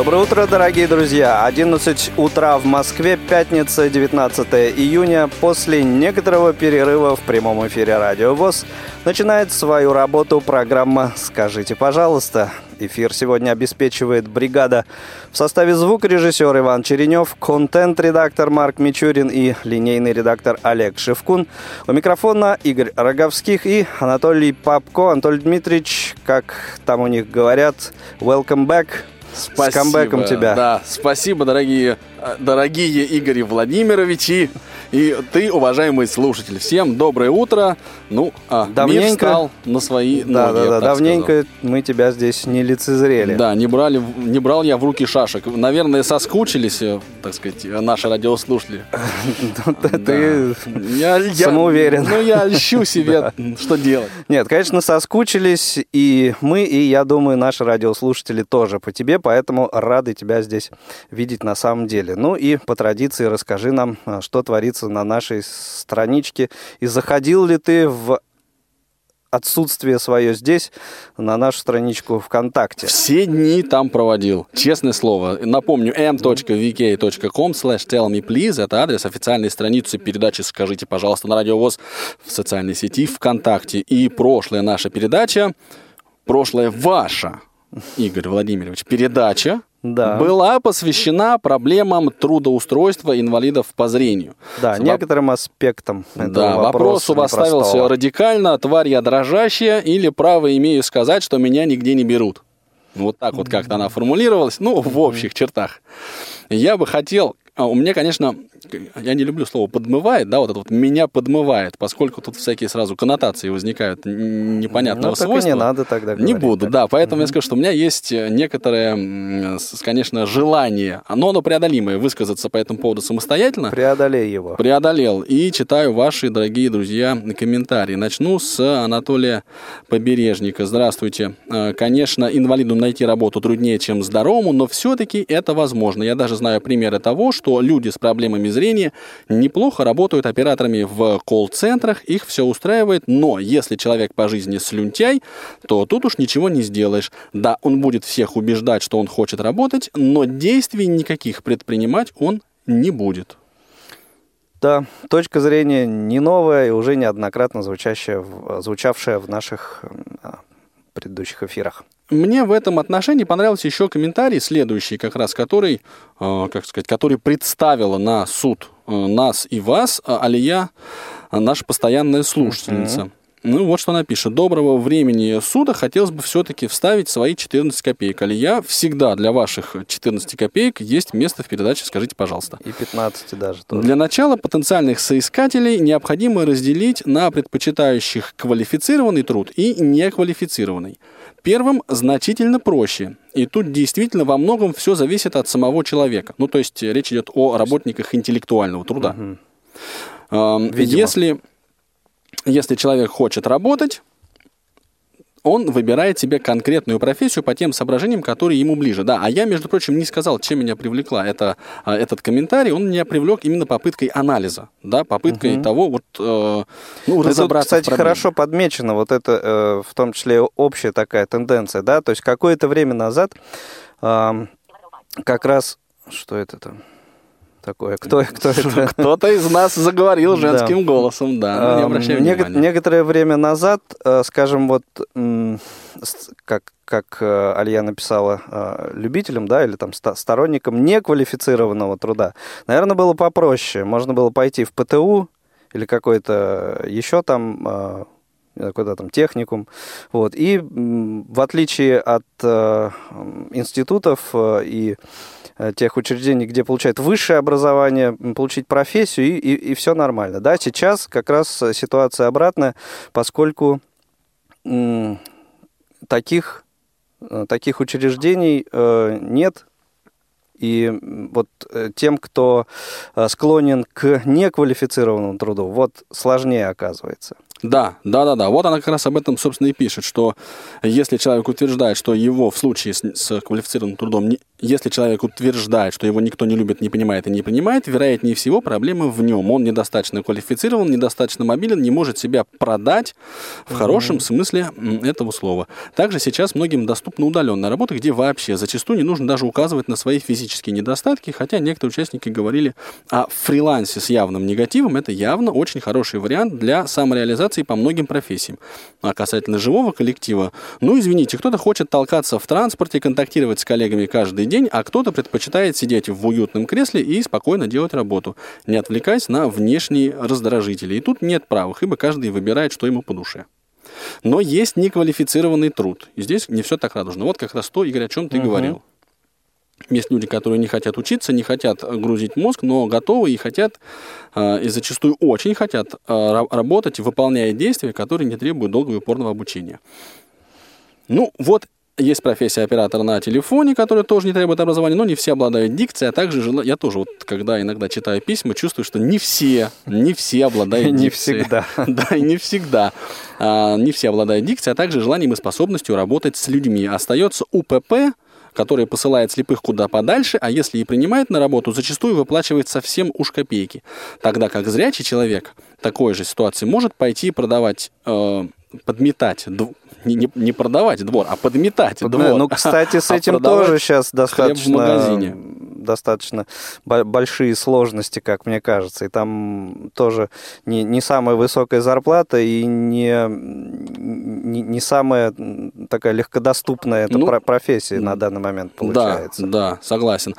Доброе утро, дорогие друзья! 11 утра в Москве, пятница, 19 июня. После некоторого перерыва в прямом эфире Радио ВОЗ начинает свою работу программа «Скажите, пожалуйста». Эфир сегодня обеспечивает бригада в составе звукорежиссер Иван Черенев, контент-редактор Марк Мичурин и линейный редактор Олег Шевкун. У микрофона Игорь Роговских и Анатолий Попко. Анатолий Дмитриевич, как там у них говорят, welcome back – Спасибо. С камбэком тебя. Да, спасибо, дорогие, дорогие Игорь Владимировичи и ты, уважаемый слушатель. Всем доброе утро. Ну, а давненько, мир встал на свои да, ноги. Да, да, давненько сказал. мы тебя здесь не лицезрели. Да, не, брали, не брал я в руки шашек. Наверное, соскучились, э, так сказать, наши радиослушатели. Ты самоуверен. Ну, я ищу себе, что делать. Нет, конечно, соскучились и мы, и, я думаю, наши радиослушатели тоже по тебе, поэтому рады тебя здесь видеть на самом деле. Ну и по традиции расскажи нам, а, что творится на нашей страничке. И заходил ли ты в отсутствие свое здесь на нашу страничку ВКонтакте. Все дни там проводил, честное слово. Напомню, m.vk.com slash tell me please, это адрес официальной страницы передачи «Скажите, пожалуйста» на радиовоз в социальной сети ВКонтакте. И прошлая наша передача, прошлая ваша, Игорь Владимирович, передача да. была посвящена проблемам трудоустройства инвалидов по зрению. Да, Воп... некоторым аспектам этого Да, вопрос у вас ставился радикально, тварь я дрожащая или право имею сказать, что меня нигде не берут. Вот так вот как-то она формулировалась, ну, в общих чертах. Я бы хотел а у меня, конечно, я не люблю слово подмывает, да, вот это вот меня подмывает, поскольку тут всякие сразу коннотации возникают непонятного ну, свойства. не надо тогда говорить, Не буду, так. да, поэтому угу. я скажу, что у меня есть некоторое, конечно, желание, но оно преодолимое, высказаться по этому поводу самостоятельно. Преодолей его. Преодолел. И читаю ваши, дорогие друзья, комментарии. Начну с Анатолия Побережника. Здравствуйте. А, конечно, инвалиду найти работу труднее, чем здоровому, но все-таки это возможно. Я даже знаю примеры того, что что люди с проблемами зрения неплохо работают операторами в колл-центрах, их все устраивает, но если человек по жизни слюнтяй, то тут уж ничего не сделаешь. Да, он будет всех убеждать, что он хочет работать, но действий никаких предпринимать он не будет. Да, точка зрения не новая и уже неоднократно звучащая, звучавшая в наших предыдущих эфирах. Мне в этом отношении понравился еще комментарий следующий, как раз который, э, как сказать, который представила на суд э, нас и вас э, Алия, наша постоянная слушательница. Uh-huh. Ну, вот что она пишет. Доброго времени суда хотелось бы все-таки вставить свои 14 копеек. Алия, всегда для ваших 14 копеек есть место в передаче «Скажите, пожалуйста». И 15 даже. Тоже. Для начала потенциальных соискателей необходимо разделить на предпочитающих квалифицированный труд и неквалифицированный. Первым значительно проще. И тут действительно во многом все зависит от самого человека. Ну, то есть речь идет о работниках интеллектуального труда. Угу. Если, если человек хочет работать, он выбирает себе конкретную профессию по тем соображениям, которые ему ближе. Да, а я, между прочим, не сказал, чем меня привлекла это, а, этот комментарий. Он меня привлек именно попыткой анализа, да, попыткой угу. того, вот, э, ну, разобраться Тут, кстати, хорошо подмечено, вот это, э, в том числе, общая такая тенденция, да, то есть какое-то время назад э, как раз, что это там? Такое. Кто, кто это? Кто-то из нас заговорил женским да. голосом, да, не обращай Нек- внимания. Некоторое время назад, э, скажем, вот как, как э, Алия написала, э, любителям, да, или там сторонникам неквалифицированного труда, наверное, было попроще. Можно было пойти в ПТУ или какой-то еще там куда там техникум, вот и в отличие от э, институтов э, и тех учреждений, где получают высшее образование, получить профессию, и, и, и все нормально. Да, сейчас как раз ситуация обратная, поскольку таких, э, таких учреждений э, нет, И вот э, тем, кто э, склонен к неквалифицированному труду, вот сложнее оказывается. Да, да, да, да. Вот она как раз об этом, собственно, и пишет, что если человек утверждает, что его в случае с, с квалифицированным трудом, не, если человек утверждает, что его никто не любит, не понимает и не принимает, вероятнее всего проблема в нем. Он недостаточно квалифицирован, недостаточно мобилен, не может себя продать в хорошем mm-hmm. смысле этого слова. Также сейчас многим доступна удаленная работа, где вообще зачастую не нужно даже указывать на свои физические недостатки, хотя некоторые участники говорили о фрилансе с явным негативом. Это явно очень хороший вариант для самореализации по многим профессиям. А касательно живого коллектива, ну, извините, кто-то хочет толкаться в транспорте, контактировать с коллегами каждый день, а кто-то предпочитает сидеть в уютном кресле и спокойно делать работу, не отвлекаясь на внешние раздражители. И тут нет правых, ибо каждый выбирает, что ему по душе. Но есть неквалифицированный труд. И здесь не все так радужно. Вот как раз то, Игорь, о чем ты угу. говорил. Есть люди, которые не хотят учиться, не хотят грузить мозг, но готовы и хотят, э, и зачастую очень хотят э, работать, выполняя действия, которые не требуют долгого и упорного обучения. Ну, вот есть профессия оператора на телефоне, которая тоже не требует образования, но не все обладают дикцией, а также жела... я тоже вот, когда иногда читаю письма, чувствую, что не все, не все обладают дикцией. Не всегда. Да, и не всегда. Не все обладают дикцией, а также желанием и способностью работать с людьми. Остается УПП, который посылает слепых куда подальше, а если и принимает на работу, зачастую выплачивает совсем уж копейки. Тогда как зрячий человек такой же ситуации может пойти продавать э, подметать, не, не, не продавать двор, а подметать Под, двор. Ну, кстати, с а этим тоже сейчас достаточно, достаточно большие сложности, как мне кажется. И там тоже не, не самая высокая зарплата и не, не, не самая такая легкодоступная эта ну, профессия на данный момент получается. Да, да, согласен.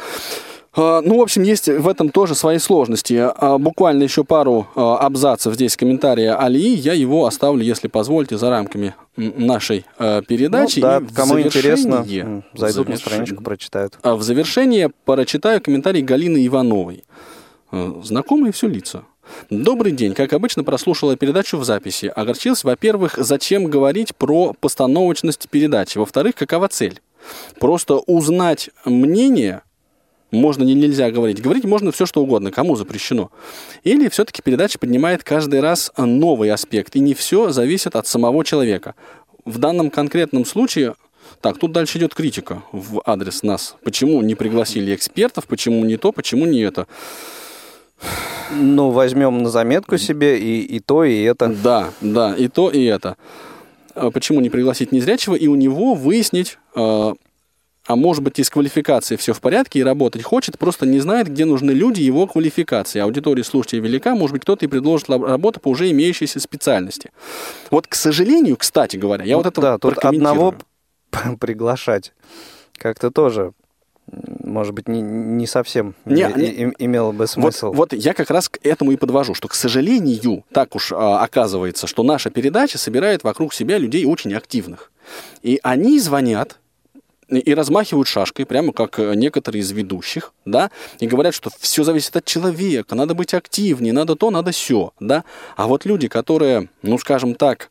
А, ну, в общем, есть в этом тоже свои сложности. А, буквально еще пару а, абзацев здесь комментария Алии. Я его оставлю, если позволите, за рамками нашей передачи. Ну, да, кому интересно, зайдут на страничку, прочитают. В завершение прочитаю комментарий Галины Ивановой. Знакомые все лица. Добрый день. Как обычно, прослушала передачу в записи. Огорчился, во-первых, зачем говорить про постановочность передачи? Во-вторых, какова цель? Просто узнать мнение можно, не, нельзя говорить. Говорить можно все, что угодно, кому запрещено. Или все-таки передача поднимает каждый раз новый аспект, и не все зависит от самого человека. В данном конкретном случае так, тут дальше идет критика в адрес нас. Почему не пригласили экспертов, почему не то, почему не это. Ну, возьмем на заметку себе и, и то, и это. Да, да, и то, и это. А почему не пригласить незрячего и у него выяснить, а, может быть и с квалификацией все в порядке и работать хочет, просто не знает, где нужны люди его квалификации. Аудитория слушателей велика, может быть, кто-то и предложит работу по уже имеющейся специальности. Вот, к сожалению, кстати говоря, я ну, вот это да, тут одного приглашать как-то тоже может быть, не, не совсем не, не, не, имело бы смысл. Вот, вот я как раз к этому и подвожу, что, к сожалению, так уж а, оказывается, что наша передача собирает вокруг себя людей очень активных. И они звонят и размахивают шашкой, прямо как э, некоторые из ведущих, да, и говорят, что все зависит от человека, надо быть активнее, надо то, надо все, да. А вот люди, которые, ну, скажем так,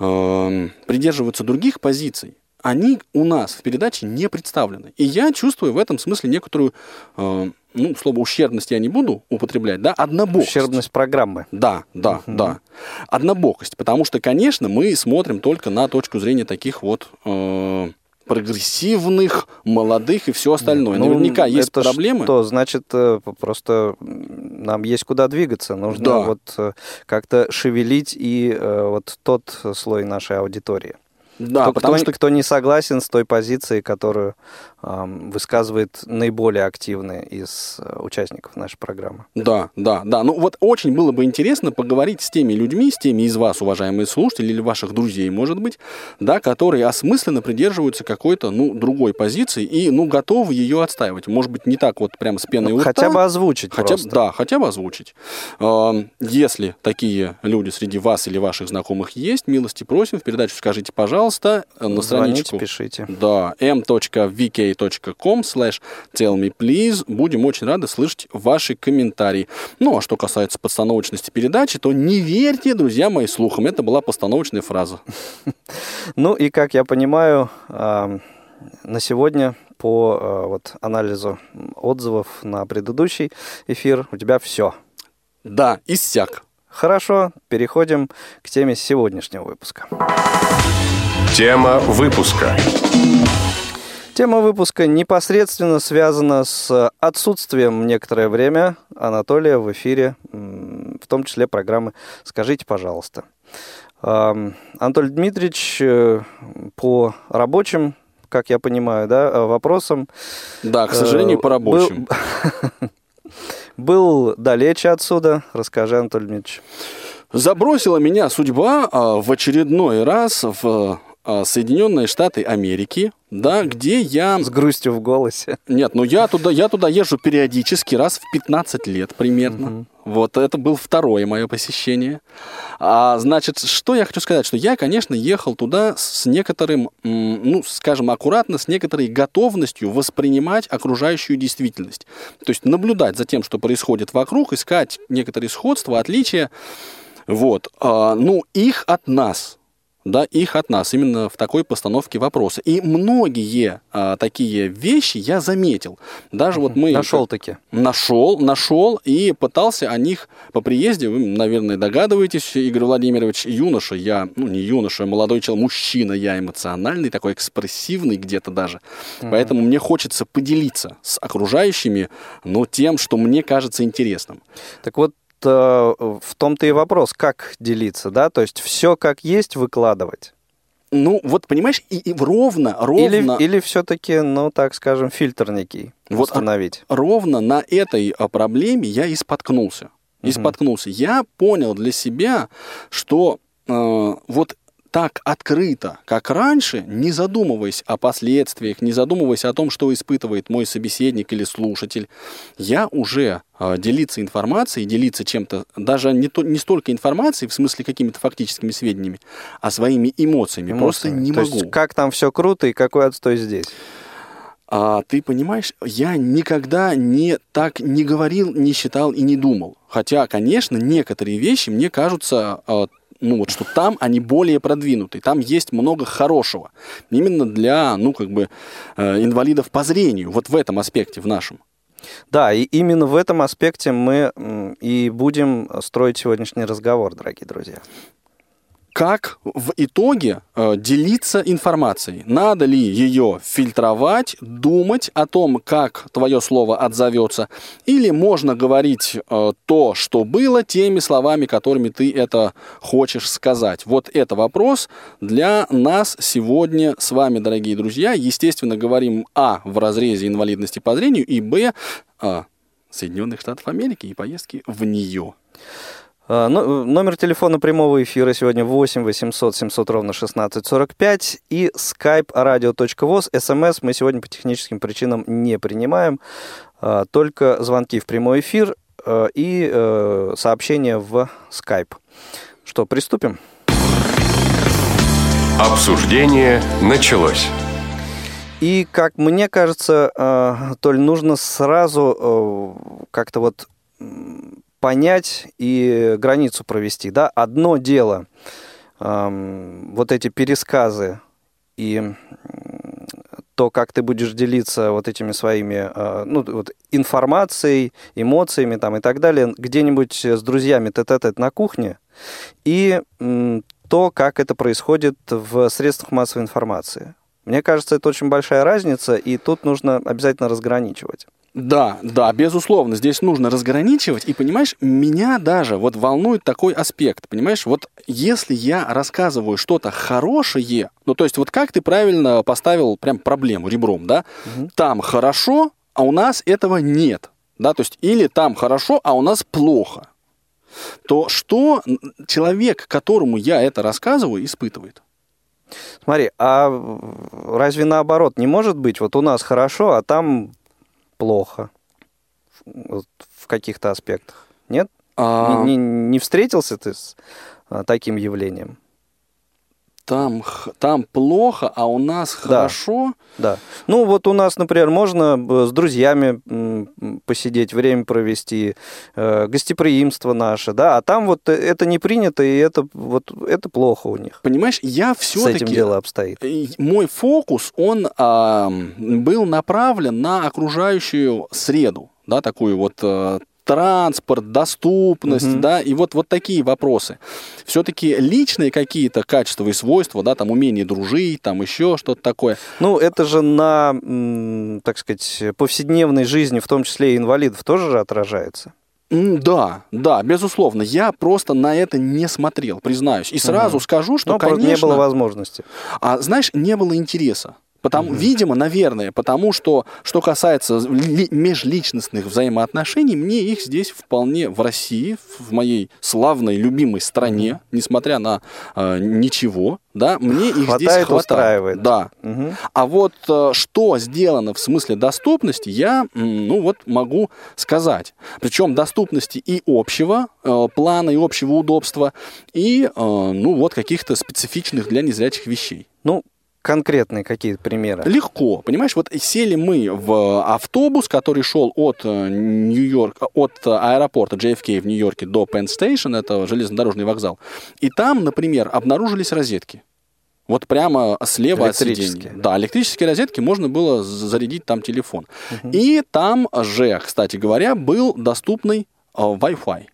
э, придерживаются других позиций, они у нас в передаче не представлены. И я чувствую в этом смысле некоторую, э, ну, слово ущербность я не буду употреблять, да, однобокость. Ущербность программы. Да, да, угу. да. Однобокость, потому что, конечно, мы смотрим только на точку зрения таких вот... Э, прогрессивных, молодых и все остальное. Ну, Наверняка есть это проблемы. Что значит э, просто нам есть куда двигаться, нужно да. вот э, как-то шевелить и э, вот тот слой нашей аудитории. Да, кто, потому кто, что кто не согласен с той позицией, которую высказывает наиболее активный из э, участников нашей программы. Да, да, да. Ну вот очень было бы интересно поговорить с теми людьми, с теми из вас, уважаемые слушатели, или ваших друзей, может быть, да, которые осмысленно придерживаются какой-то, ну, другой позиции и, ну, готовы ее отстаивать. Может быть, не так вот прям с пеной ну, у рта. Хотя бы озвучить хотя, просто. Да, хотя бы озвучить. Если такие люди среди вас или ваших знакомых есть, милости просим, в передачу скажите, пожалуйста, на Звоните, страничку. пишите. Да, m.vk patreon.com slash tellmePlease. Будем очень рады слышать ваши комментарии. Ну, а что касается постановочности передачи, то не верьте, друзья мои, слухам. Это была постановочная фраза. Ну и, как я понимаю, на сегодня по э, вот, анализу отзывов на предыдущий эфир у тебя все. Да, иссяк. Хорошо, переходим к теме сегодняшнего выпуска. Тема выпуска. Тема выпуска непосредственно связана с отсутствием некоторое время Анатолия в эфире, в том числе программы «Скажите, пожалуйста». Анатолий Дмитриевич э, по рабочим, как я понимаю, да, э, вопросам... Да, к сожалению, по рабочим. Был, далече отсюда. Расскажи, Анатолий Дмитриевич. Забросила меня судьба а, в очередной раз в Соединенные Штаты Америки, да, где я... С грустью в голосе. Нет, ну я туда, я туда езжу периодически, раз в 15 лет примерно. Угу. Вот это было второе мое посещение. А, значит, что я хочу сказать, что я, конечно, ехал туда с некоторым, ну, скажем, аккуратно, с некоторой готовностью воспринимать окружающую действительность. То есть наблюдать за тем, что происходит вокруг, искать некоторые сходства, отличия. Вот. А, ну, их от нас да, их от нас, именно в такой постановке вопроса. И многие а, такие вещи я заметил. Даже вот мы... Нашел таки. Нашел, нашел и пытался о них по приезде, вы, наверное, догадываетесь, Игорь Владимирович, юноша, я, ну не юноша, молодой человек, мужчина, я эмоциональный, такой экспрессивный где-то даже. Uh-huh. Поэтому мне хочется поделиться с окружающими, но тем, что мне кажется интересным. Так вот, в том-то и вопрос, как делиться, да? То есть все как есть выкладывать. Ну, вот понимаешь, и, и ровно, ровно... Или, или все-таки, ну, так скажем, фильтр некий вот установить. Ровно на этой а, проблеме я и споткнулся. И угу. споткнулся. Я понял для себя, что э, вот так открыто, как раньше, не задумываясь о последствиях, не задумываясь о том, что испытывает мой собеседник или слушатель, я уже э, делиться информацией, делиться чем-то, даже не, то, не столько информацией, в смысле какими-то фактическими сведениями, а своими эмоциями, эмоциями. просто не то могу. Есть, как там все круто и какой отстой здесь? А, ты понимаешь, я никогда не так не говорил, не считал и не думал. Хотя, конечно, некоторые вещи мне кажутся а, ну вот что там они более продвинуты, там есть много хорошего. Именно для, ну как бы, э, инвалидов по зрению, вот в этом аспекте, в нашем. Да, и именно в этом аспекте мы и будем строить сегодняшний разговор, дорогие друзья как в итоге э, делиться информацией. Надо ли ее фильтровать, думать о том, как твое слово отзовется, или можно говорить э, то, что было, теми словами, которыми ты это хочешь сказать. Вот это вопрос для нас сегодня с вами, дорогие друзья. Естественно, говорим А в разрезе инвалидности по зрению и Б а, Соединенных Штатов Америки и поездки в нее. А, ну, номер телефона прямого эфира сегодня 8 800 700 ровно 1645 и skype radio.voz. СМС мы сегодня по техническим причинам не принимаем, а, только звонки в прямой эфир а, и э, сообщения в skype. Что, приступим? Обсуждение началось. И, как мне кажется, Толь, нужно сразу как-то вот понять и границу провести. Да? Одно дело эм, вот эти пересказы и то, как ты будешь делиться вот этими своими, э, ну, вот информацией, эмоциями там и так далее, где-нибудь с друзьями тет-а-тет на кухне, и э, то, как это происходит в средствах массовой информации. Мне кажется, это очень большая разница, и тут нужно обязательно разграничивать. Да, да, безусловно, здесь нужно разграничивать. И понимаешь, меня даже вот волнует такой аспект. Понимаешь, вот если я рассказываю что-то хорошее, ну то есть вот как ты правильно поставил прям проблему ребром, да? Угу. Там хорошо, а у нас этого нет. Да, то есть или там хорошо, а у нас плохо. То что человек, которому я это рассказываю, испытывает? Смотри, а разве наоборот не может быть? Вот у нас хорошо, а там плохо в каких-то аспектах? Нет? А... Не, не, не встретился ты с а, таким явлением? Там, там плохо, а у нас Да. хорошо. Да. Ну, вот у нас, например, можно э, с друзьями посидеть, время провести, э, гостеприимство наше, да, а там вот э, это не принято, и это вот это плохо у них. Понимаешь, я С этим все-таки... дело обстоит. Мой фокус, он а, был направлен на окружающую среду, да, такую вот транспорт, доступность, Мгм. да, и вот, вот такие вопросы. Все-таки личные какие-то качества и свойства, да, там умение дружить, там еще что-то такое. Ну, это же на, так сказать, повседневной жизни, в том числе и инвалидов, тоже же отражается. Да, да, безусловно. Я просто на это не смотрел, признаюсь. И сразу Мгм. скажу, что, просто конечно... не было возможности. А знаешь, не было интереса. Потому, Видимо, наверное, потому что, что касается ли- межличностных взаимоотношений, мне их здесь вполне в России, в моей славной, любимой стране, несмотря на э, ничего, да, мне их здесь Хватает, хватает. устраивает. Да. Мгм. А вот э, что сделано в смысле доступности, я, ну вот, могу сказать. Причем доступности и общего э, плана, и общего удобства, и, э, ну вот, каких-то специфичных для незрячих вещей. Ну, конкретные какие-то примеры. Легко, понимаешь, вот сели мы в автобус, который шел от э, Нью-Йорк, от э, аэропорта JFK в Нью-Йорке до Penn Station, это железнодорожный вокзал, и там, например, обнаружились розетки. Вот прямо слева от сиденья. Электрические. Да, электрические розетки, можно было зарядить там телефон. И там же, кстати говоря, был доступный э, Wi-Fi.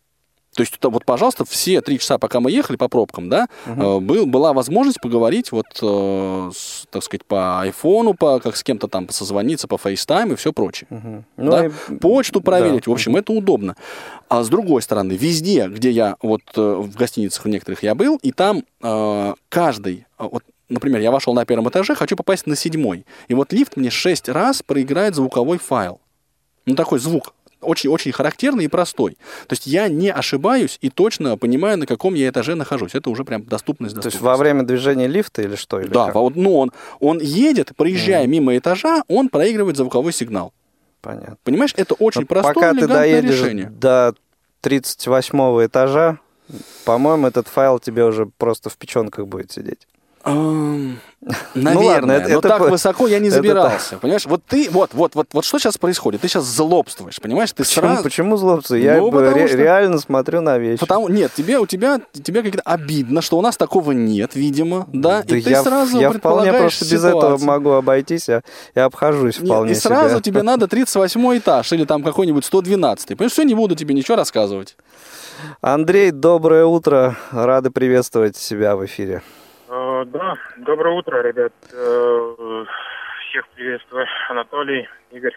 То есть, вот, пожалуйста, все три часа, пока мы ехали по пробкам, да, э, был, была возможность поговорить, вот, э, с, так сказать, по айфону, по, как с кем-то там созвониться, по FaceTime и все прочее. Мгм. Да? и- Почту проверить, да. в общем, это удобно. А с другой стороны, везде, где я, вот э, в гостиницах в некоторых я был, и там э, каждый, э, вот, например, я вошел на первом этаже, хочу попасть на седьмой, и вот лифт мне шесть раз проиграет звуковой файл. Ну, такой звук очень-очень характерный и простой. То есть я не ошибаюсь и точно понимаю, на каком я этаже нахожусь. Это уже прям доступность. То есть доступность. во время движения лифта или что? Или Да, как? ну, он, он едет, проезжая мимо этажа, он проигрывает звуковой сигнал. Понятно. Понимаешь, это очень Но простое, Пока ты доедешь решение. до 38 этажа, по-моему, этот файл тебе уже просто в печенках будет сидеть. Эм, Ну ладно, Наверное, это- но это так по- высоко я не забирался. Понимаешь, вот ты, вот, вот, вот, вот что сейчас происходит? Ты сейчас злобствуешь, понимаешь? Ты Почему, сразу. почему злобство? Я Ну, ре- что- реально смотрю на вещи. Потому, нет, тебе, у тебя, тебе как-то обидно, что у нас такого нет, видимо, да? Да и ты я, сразу я вполне просто без этого ситуацию. могу обойтись, я, я обхожусь Нет, вполне и сразу себе. тебе надо 38 этаж или там какой-нибудь 112. Понимаешь, все, не буду тебе ничего рассказывать. Андрей, доброе утро. Рады приветствовать себя в эфире. Да, доброе утро, ребят. Э, Всех приветствую, Анатолий, Игорь.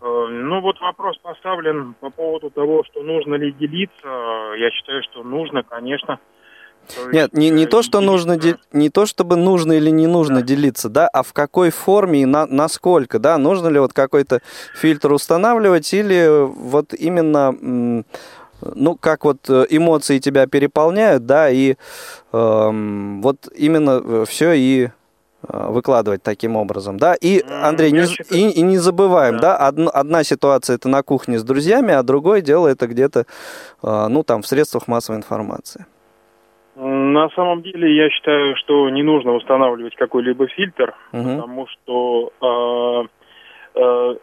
Э, Ну вот вопрос поставлен по поводу того, что нужно ли делиться. Я считаю, что нужно, конечно. То Нет, не, не э, то, что нужно, де- не то, чтобы нужно или не нужно Да. делиться, да, а в какой форме и на, насколько, да, нужно ли вот какой-то фильтр устанавливать или вот именно, ну, как вот э, эмоции тебя переполняют, да, и эм, вот именно все и э, выкладывать таким образом, да. И, Андрей, не, я з- считаю- и, и не забываем, Да. да, одно- одна ситуация это на кухне с друзьями, а другое дело это где-то, э, ну, там, в средствах массовой информации. На самом деле, я считаю, что не нужно устанавливать какой-либо фильтр, Мгм. потому что э, э,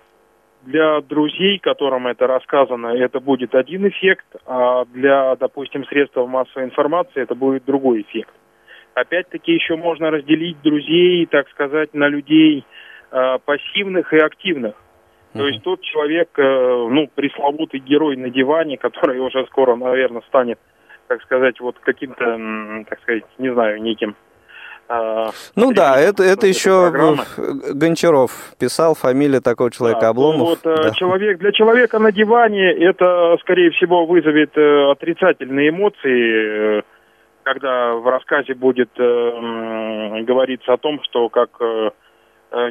для друзей, которым это рассказано, это будет один эффект, а для, допустим, средств массовой информации это будет другой эффект. Опять-таки еще можно разделить друзей, так сказать, на людей э, пассивных и активных. То Мгм. есть тот человек, э, ну, пресловутый герой на диване, который уже скоро, наверное, станет, так сказать, вот каким-то, так сказать, не знаю, неким. Э, Ну да, это, это еще программы. Гончаров писал, фамилия такого человека Да, Обломов. то вот, э, да. человек, для человека на диване это, скорее всего, вызовет э, отрицательные эмоции, когда в рассказе будет говориться о том, что как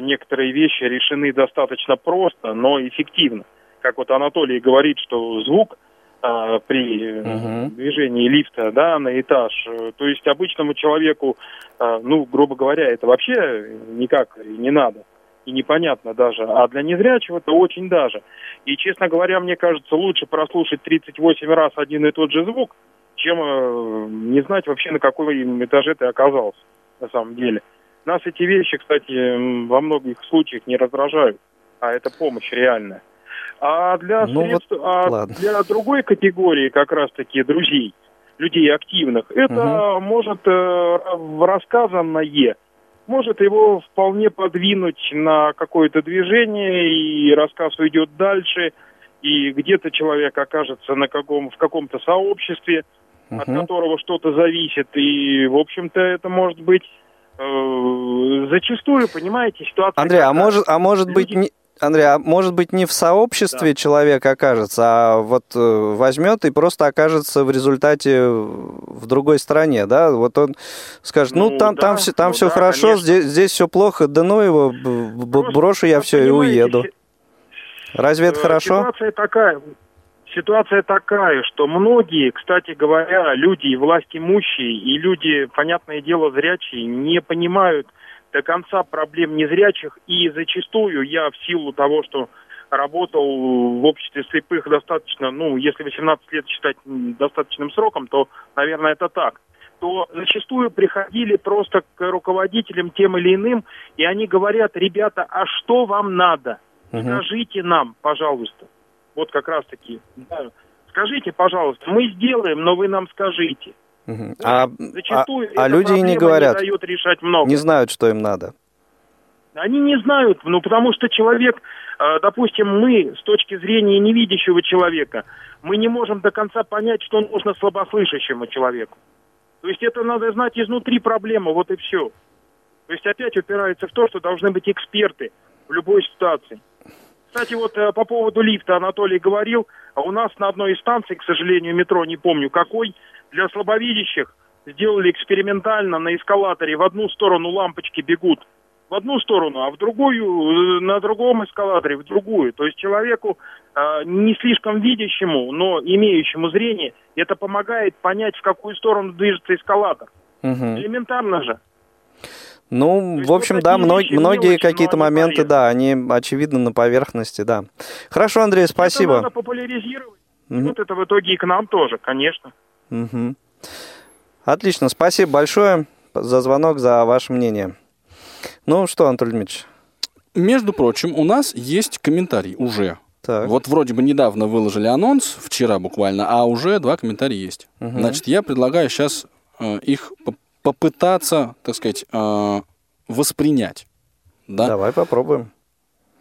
некоторые вещи решены достаточно просто, но эффективно. Как вот Анатолий говорит, что звук э, при Мгм. движении лифта да, на этаж, то есть обычному человеку, э, ну, грубо говоря, это вообще никак не надо и непонятно даже. А для незрячего это очень даже. И, честно говоря, мне кажется, лучше прослушать 38 раз один и тот же звук, чем э, не знать вообще, на каком этаже ты оказался. на самом деле. Нас эти вещи, кстати, во многих случаях не раздражают, а это помощь реальная. А для Ну средств, вот, а ладно. для другой категории как раз-таки друзей, людей активных, это может э, рассказанное, может его вполне подвинуть на какое-то движение, и рассказ уйдет дальше, и где-то человек окажется на каком, в каком-то сообществе, от Мгм. которого что-то зависит, и, в общем-то, это может быть э, зачастую, понимаете, ситуация... Андрей, а может, а может быть не... Андрей, а может быть не в сообществе человек окажется, а вот э, возьмет и просто окажется в результате в другой стране, да? Вот он скажет, ну, Ну, там, там да, все, там ну все да, хорошо, конечно. здесь, здесь все плохо, да ну его, Просто, брошу я вы все и уеду. Разве это Э, хорошо? Ситуация такая. Ситуация такая, что многие, кстати говоря, люди и власть имущие, и люди, понятное дело, зрячие, не понимают до конца проблем незрячих, и зачастую я в силу того, что работал в обществе слепых достаточно, ну, если 18 лет считать достаточным сроком, то, наверное, это так то зачастую приходили просто к руководителям тем или иным, и они говорят, ребята, а что вам надо? Скажите нам, пожалуйста. Вот как раз таки. да. Скажите, пожалуйста, мы сделаем, но вы нам скажите. Мгм. А, а, Зачастую а эта люди и не говорят, не дает решать много. не знают, что им надо. Они не знают, ну потому что человек, э, допустим, мы с точки зрения невидящего человека, мы не можем до конца понять, что нужно слабослышащему человеку. То есть это надо знать изнутри проблемы, вот и все. То есть опять упирается в то, что должны быть эксперты в любой ситуации. Кстати, вот э, по поводу лифта Анатолий говорил, а у нас на одной из станций, к сожалению, метро, не помню какой, для слабовидящих сделали экспериментально на эскалаторе в одну сторону лампочки бегут в одну сторону, а в другую, э, на другом эскалаторе, в другую. То есть человеку э, не слишком видящему, но имеющему зрение, это помогает понять, в какую сторону движется эскалатор. Мгм. Элементарно же. Ну, в общем, да, такие мно- вещи, многие какие-то моменты, да, они очевидно на поверхности, да. Хорошо, Андрей, Это спасибо. надо популяризировать. Мгм. Вот это в итоге и к нам тоже, конечно. Мгм. Отлично, спасибо большое за звонок, за ваше мнение. Ну что, Анатолий Дмитриевич, Между прочим, у нас есть комментарий уже. так. Вот вроде бы недавно выложили анонс, вчера буквально, а уже два комментария есть. Мгм. Значит, я предлагаю сейчас их по- попытаться, так сказать, э, воспринять. Да? Давай попробуем.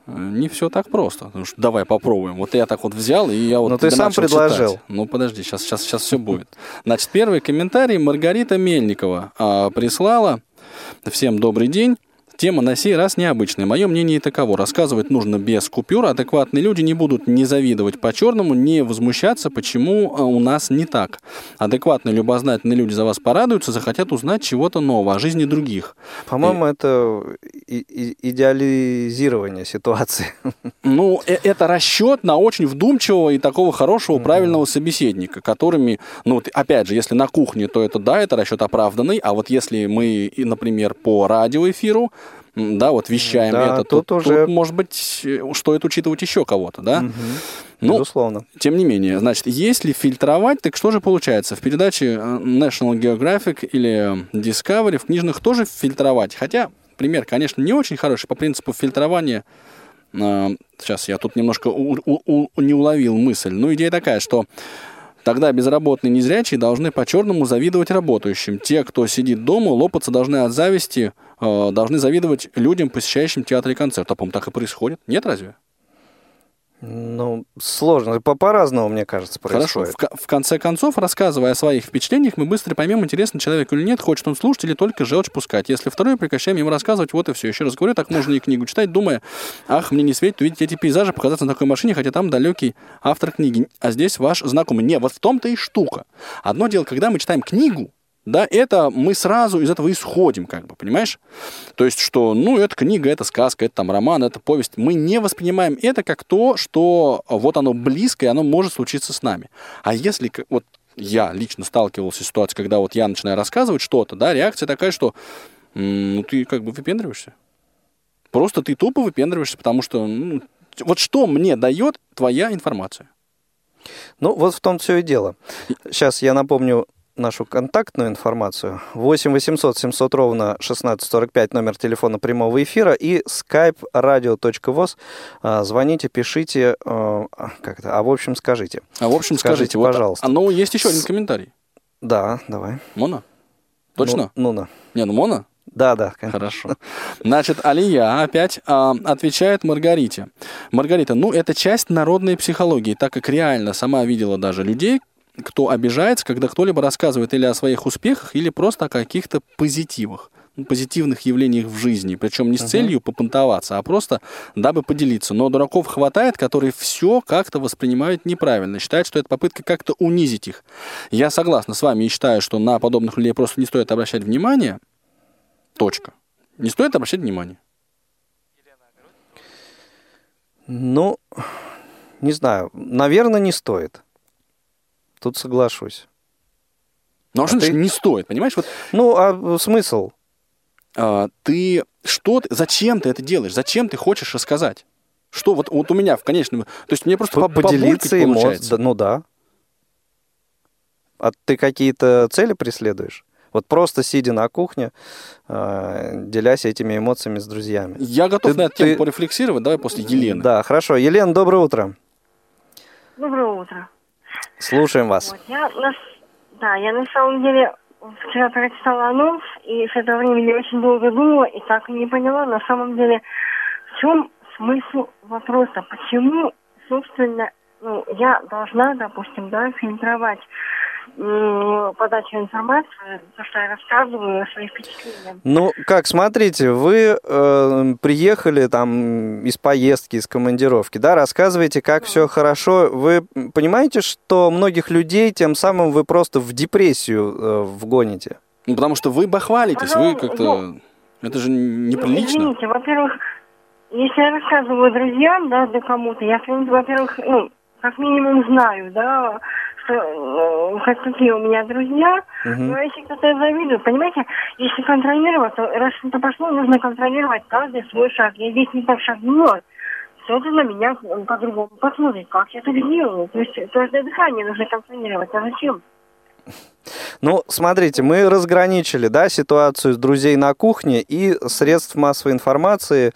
Э, Не все так просто. Потому что давай попробуем. Вот я так вот взял, и я вот Но ты сам начал предложил. читать. Ну, подожди, сейчас, сейчас, сейчас все будет. Значит, первый комментарий Маргарита Мельникова а, прислала. Всем добрый день. Тема на сей раз необычная. Мое мнение таково. Рассказывать нужно без купюр. Адекватные люди не будут не завидовать по-черному, не возмущаться, почему а, у нас не так. Адекватные, любознательные люди за вас порадуются, захотят узнать чего-то нового о жизни других. По-моему, это и- и- идеализирование ситуации. Ну, э- это расчет на очень вдумчивого и такого хорошего, правильного собеседника, которыми, ну, вот опять же, если на кухне, то это да, это расчет оправданный, а вот если мы, и, например, по радиоэфиру, да, вот вещаем Да, это, тут то уже- тут, может быть, э, стоит учитывать еще кого-то, да? Ну, Безусловно. тем не менее, значит, если фильтровать, так что же получается? В передаче э, National Geographic или Discovery в книжных тоже фильтровать. Хотя пример, конечно, не очень хороший по принципу фильтрования. э, Сейчас я тут немножко у- у- у- не уловил мысль. Но идея такая, что тогда безработные незрячие должны по-черному завидовать работающим. Те, кто сидит дома, лопаться должны от зависти, э, должны завидовать людям, посещающим театр и концерт. А, по-моему, так и происходит. Нет, разве? Ну, сложно. По- По-разному, мне кажется, Хорошо. происходит. В, ко- в конце концов, рассказывая о своих впечатлениях, мы быстро поймем, интересно человеку или нет, хочет он слушать или только желчь пускать. Если второе, прекращаем ему рассказывать, вот и все. Еще раз говорю, так можно и книгу читать, думая, ах, мне не светит увидеть эти пейзажи, показаться на такой машине, хотя там далекий автор книги, а здесь ваш знакомый. Не, вот в том-то и штука. Одно дело, когда мы читаем книгу, да, это мы сразу из этого исходим, как бы, понимаешь? То есть, что, ну, это книга, это сказка, это там роман, это повесть. Мы не воспринимаем это как то, что вот оно близко, и оно может случиться с нами. А если, вот я лично сталкивался с ситуацией, когда вот я начинаю рассказывать что-то, да, реакция такая, что, ну, ты как бы выпендриваешься. Просто ты тупо выпендриваешься, потому что, ну, вот что мне дает твоя информация? Ну, вот в том все и дело. Сейчас я напомню нашу контактную информацию. 8 800 700 ровно 1645 номер телефона прямого эфира и skype radio.voz. А, звоните, пишите. А, как это? А в общем, скажите. А в общем, скажите, Скажите, пожалуйста. Вот, а, ну, есть еще один комментарий. Да, давай. Мона? Точно? Ну, ну, да. Не, ну Мона? Да, да, конечно. Хорошо. Значит, Алия опять а, отвечает Маргарите. Маргарита, ну, это часть народной психологии, так как реально сама видела даже людей, кто обижается, когда кто-либо рассказывает или о своих успехах, или просто о каких-то позитивах ну, позитивных явлениях в жизни, причем не с целью попонтоваться, а просто дабы поделиться. Но дураков хватает, которые все как-то воспринимают неправильно, считают, что это попытка как-то унизить их. Я согласна с вами и считаю, что на подобных людей просто не стоит обращать внимание. Точка. Не стоит обращать внимание. Ну, не знаю. Наверное, не стоит. Тут соглашусь. Но А что значит ты- не стоит, понимаешь? Вот Ну, а смысл? а, ты что, ты- зачем ты это делаешь? Зачем ты хочешь рассказать? Что вот, вот у меня в конечном... То есть мне просто по- Поделиться эмоциями. получается. ну да. А ты какие-то цели преследуешь? Вот просто сидя на кухне, э, делясь этими эмоциями с друзьями. Я готов Ты- на эту тему ты- порефлексировать. Давай после Елены. Да, хорошо. Елена, доброе утро. Доброе утро. Слушаем вас. Вот, я на, да, я на самом деле вчера прочитала анонс, и с этого времени очень долго думала, и так и не поняла. На самом деле, в чем смысл вопроса, почему, собственно, ну, я должна, допустим, да, фильтровать подачу информации, то, что я рассказываю, свои впечатления. Ну, как, смотрите, вы э, приехали там из поездки, из командировки, да, рассказываете, как все хорошо. Вы понимаете, что многих людей тем самым вы просто в депрессию э, вгоните? Ну, потому что вы бахвалитесь, вы Ну, как-то... Это же Ну, неприлично. извините, во-первых, если я рассказываю друзьям, да, да кому-то, я, во-первых, ну, как минимум знаю, да, э, как- какие у меня друзья, Мгм. но если кто-то завидует, понимаете, если контролировать, то раз что-то пошло, нужно контролировать каждый свой шаг. Я здесь не так шагнула, кто-то на меня по-другому посмотрит, как я так делаю. То есть каждое дыхание нужно контролировать. А зачем? Ну, смотрите, мы разграничили, да, ситуацию с друзей на кухне и средств массовой информации,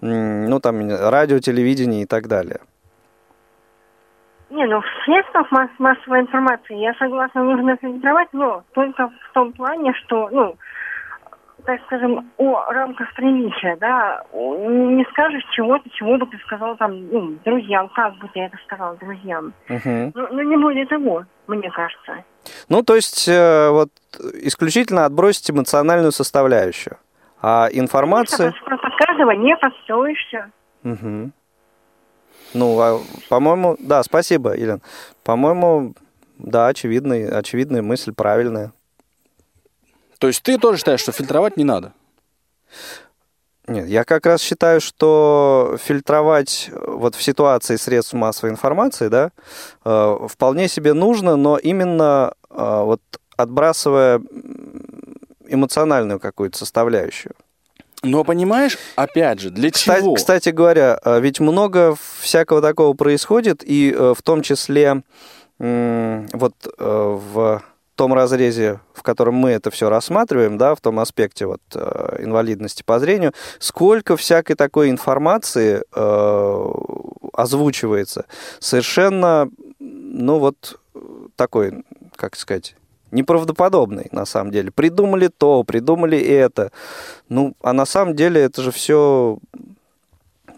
ну, там, радио, телевидение и так далее. Не, ну в средствах масс- массовой информации я согласна, нужно фильтровать, но только в том плане, что, ну, так скажем, о рамках приличия, да, не скажешь чего-то, чего бы ты сказал там, ну, друзьям, как бы ты это сказал друзьям. Мгм. Ну, ну, не более того, мне кажется. Ну, то есть, э, вот, исключительно отбросить эмоциональную составляющую. А информация... Потому что Против каждого не подстроишься. Мгм. Ну, а, по-моему, да, спасибо, Елена. По-моему, да, очевидный, очевидная мысль, правильная. То есть ты тоже считаешь, что фильтровать не надо? Нет, я как раз считаю, что фильтровать э, вот в ситуации средств массовой информации, да, э, вполне себе нужно, но именно э, вот отбрасывая эмоциональную какую-то составляющую. Но понимаешь, опять же, для Кстати, чего? кстати говоря, э, ведь много всякого такого происходит, и э, в том числе вот э, в том разрезе, в котором мы это все рассматриваем, да, в том аспекте вот инвалидности по зрению, сколько всякой такой информации озвучивается, совершенно, ну вот такой, как сказать, неправдоподобный на самом деле. Придумали то, придумали это. Ну, а на самом деле это же все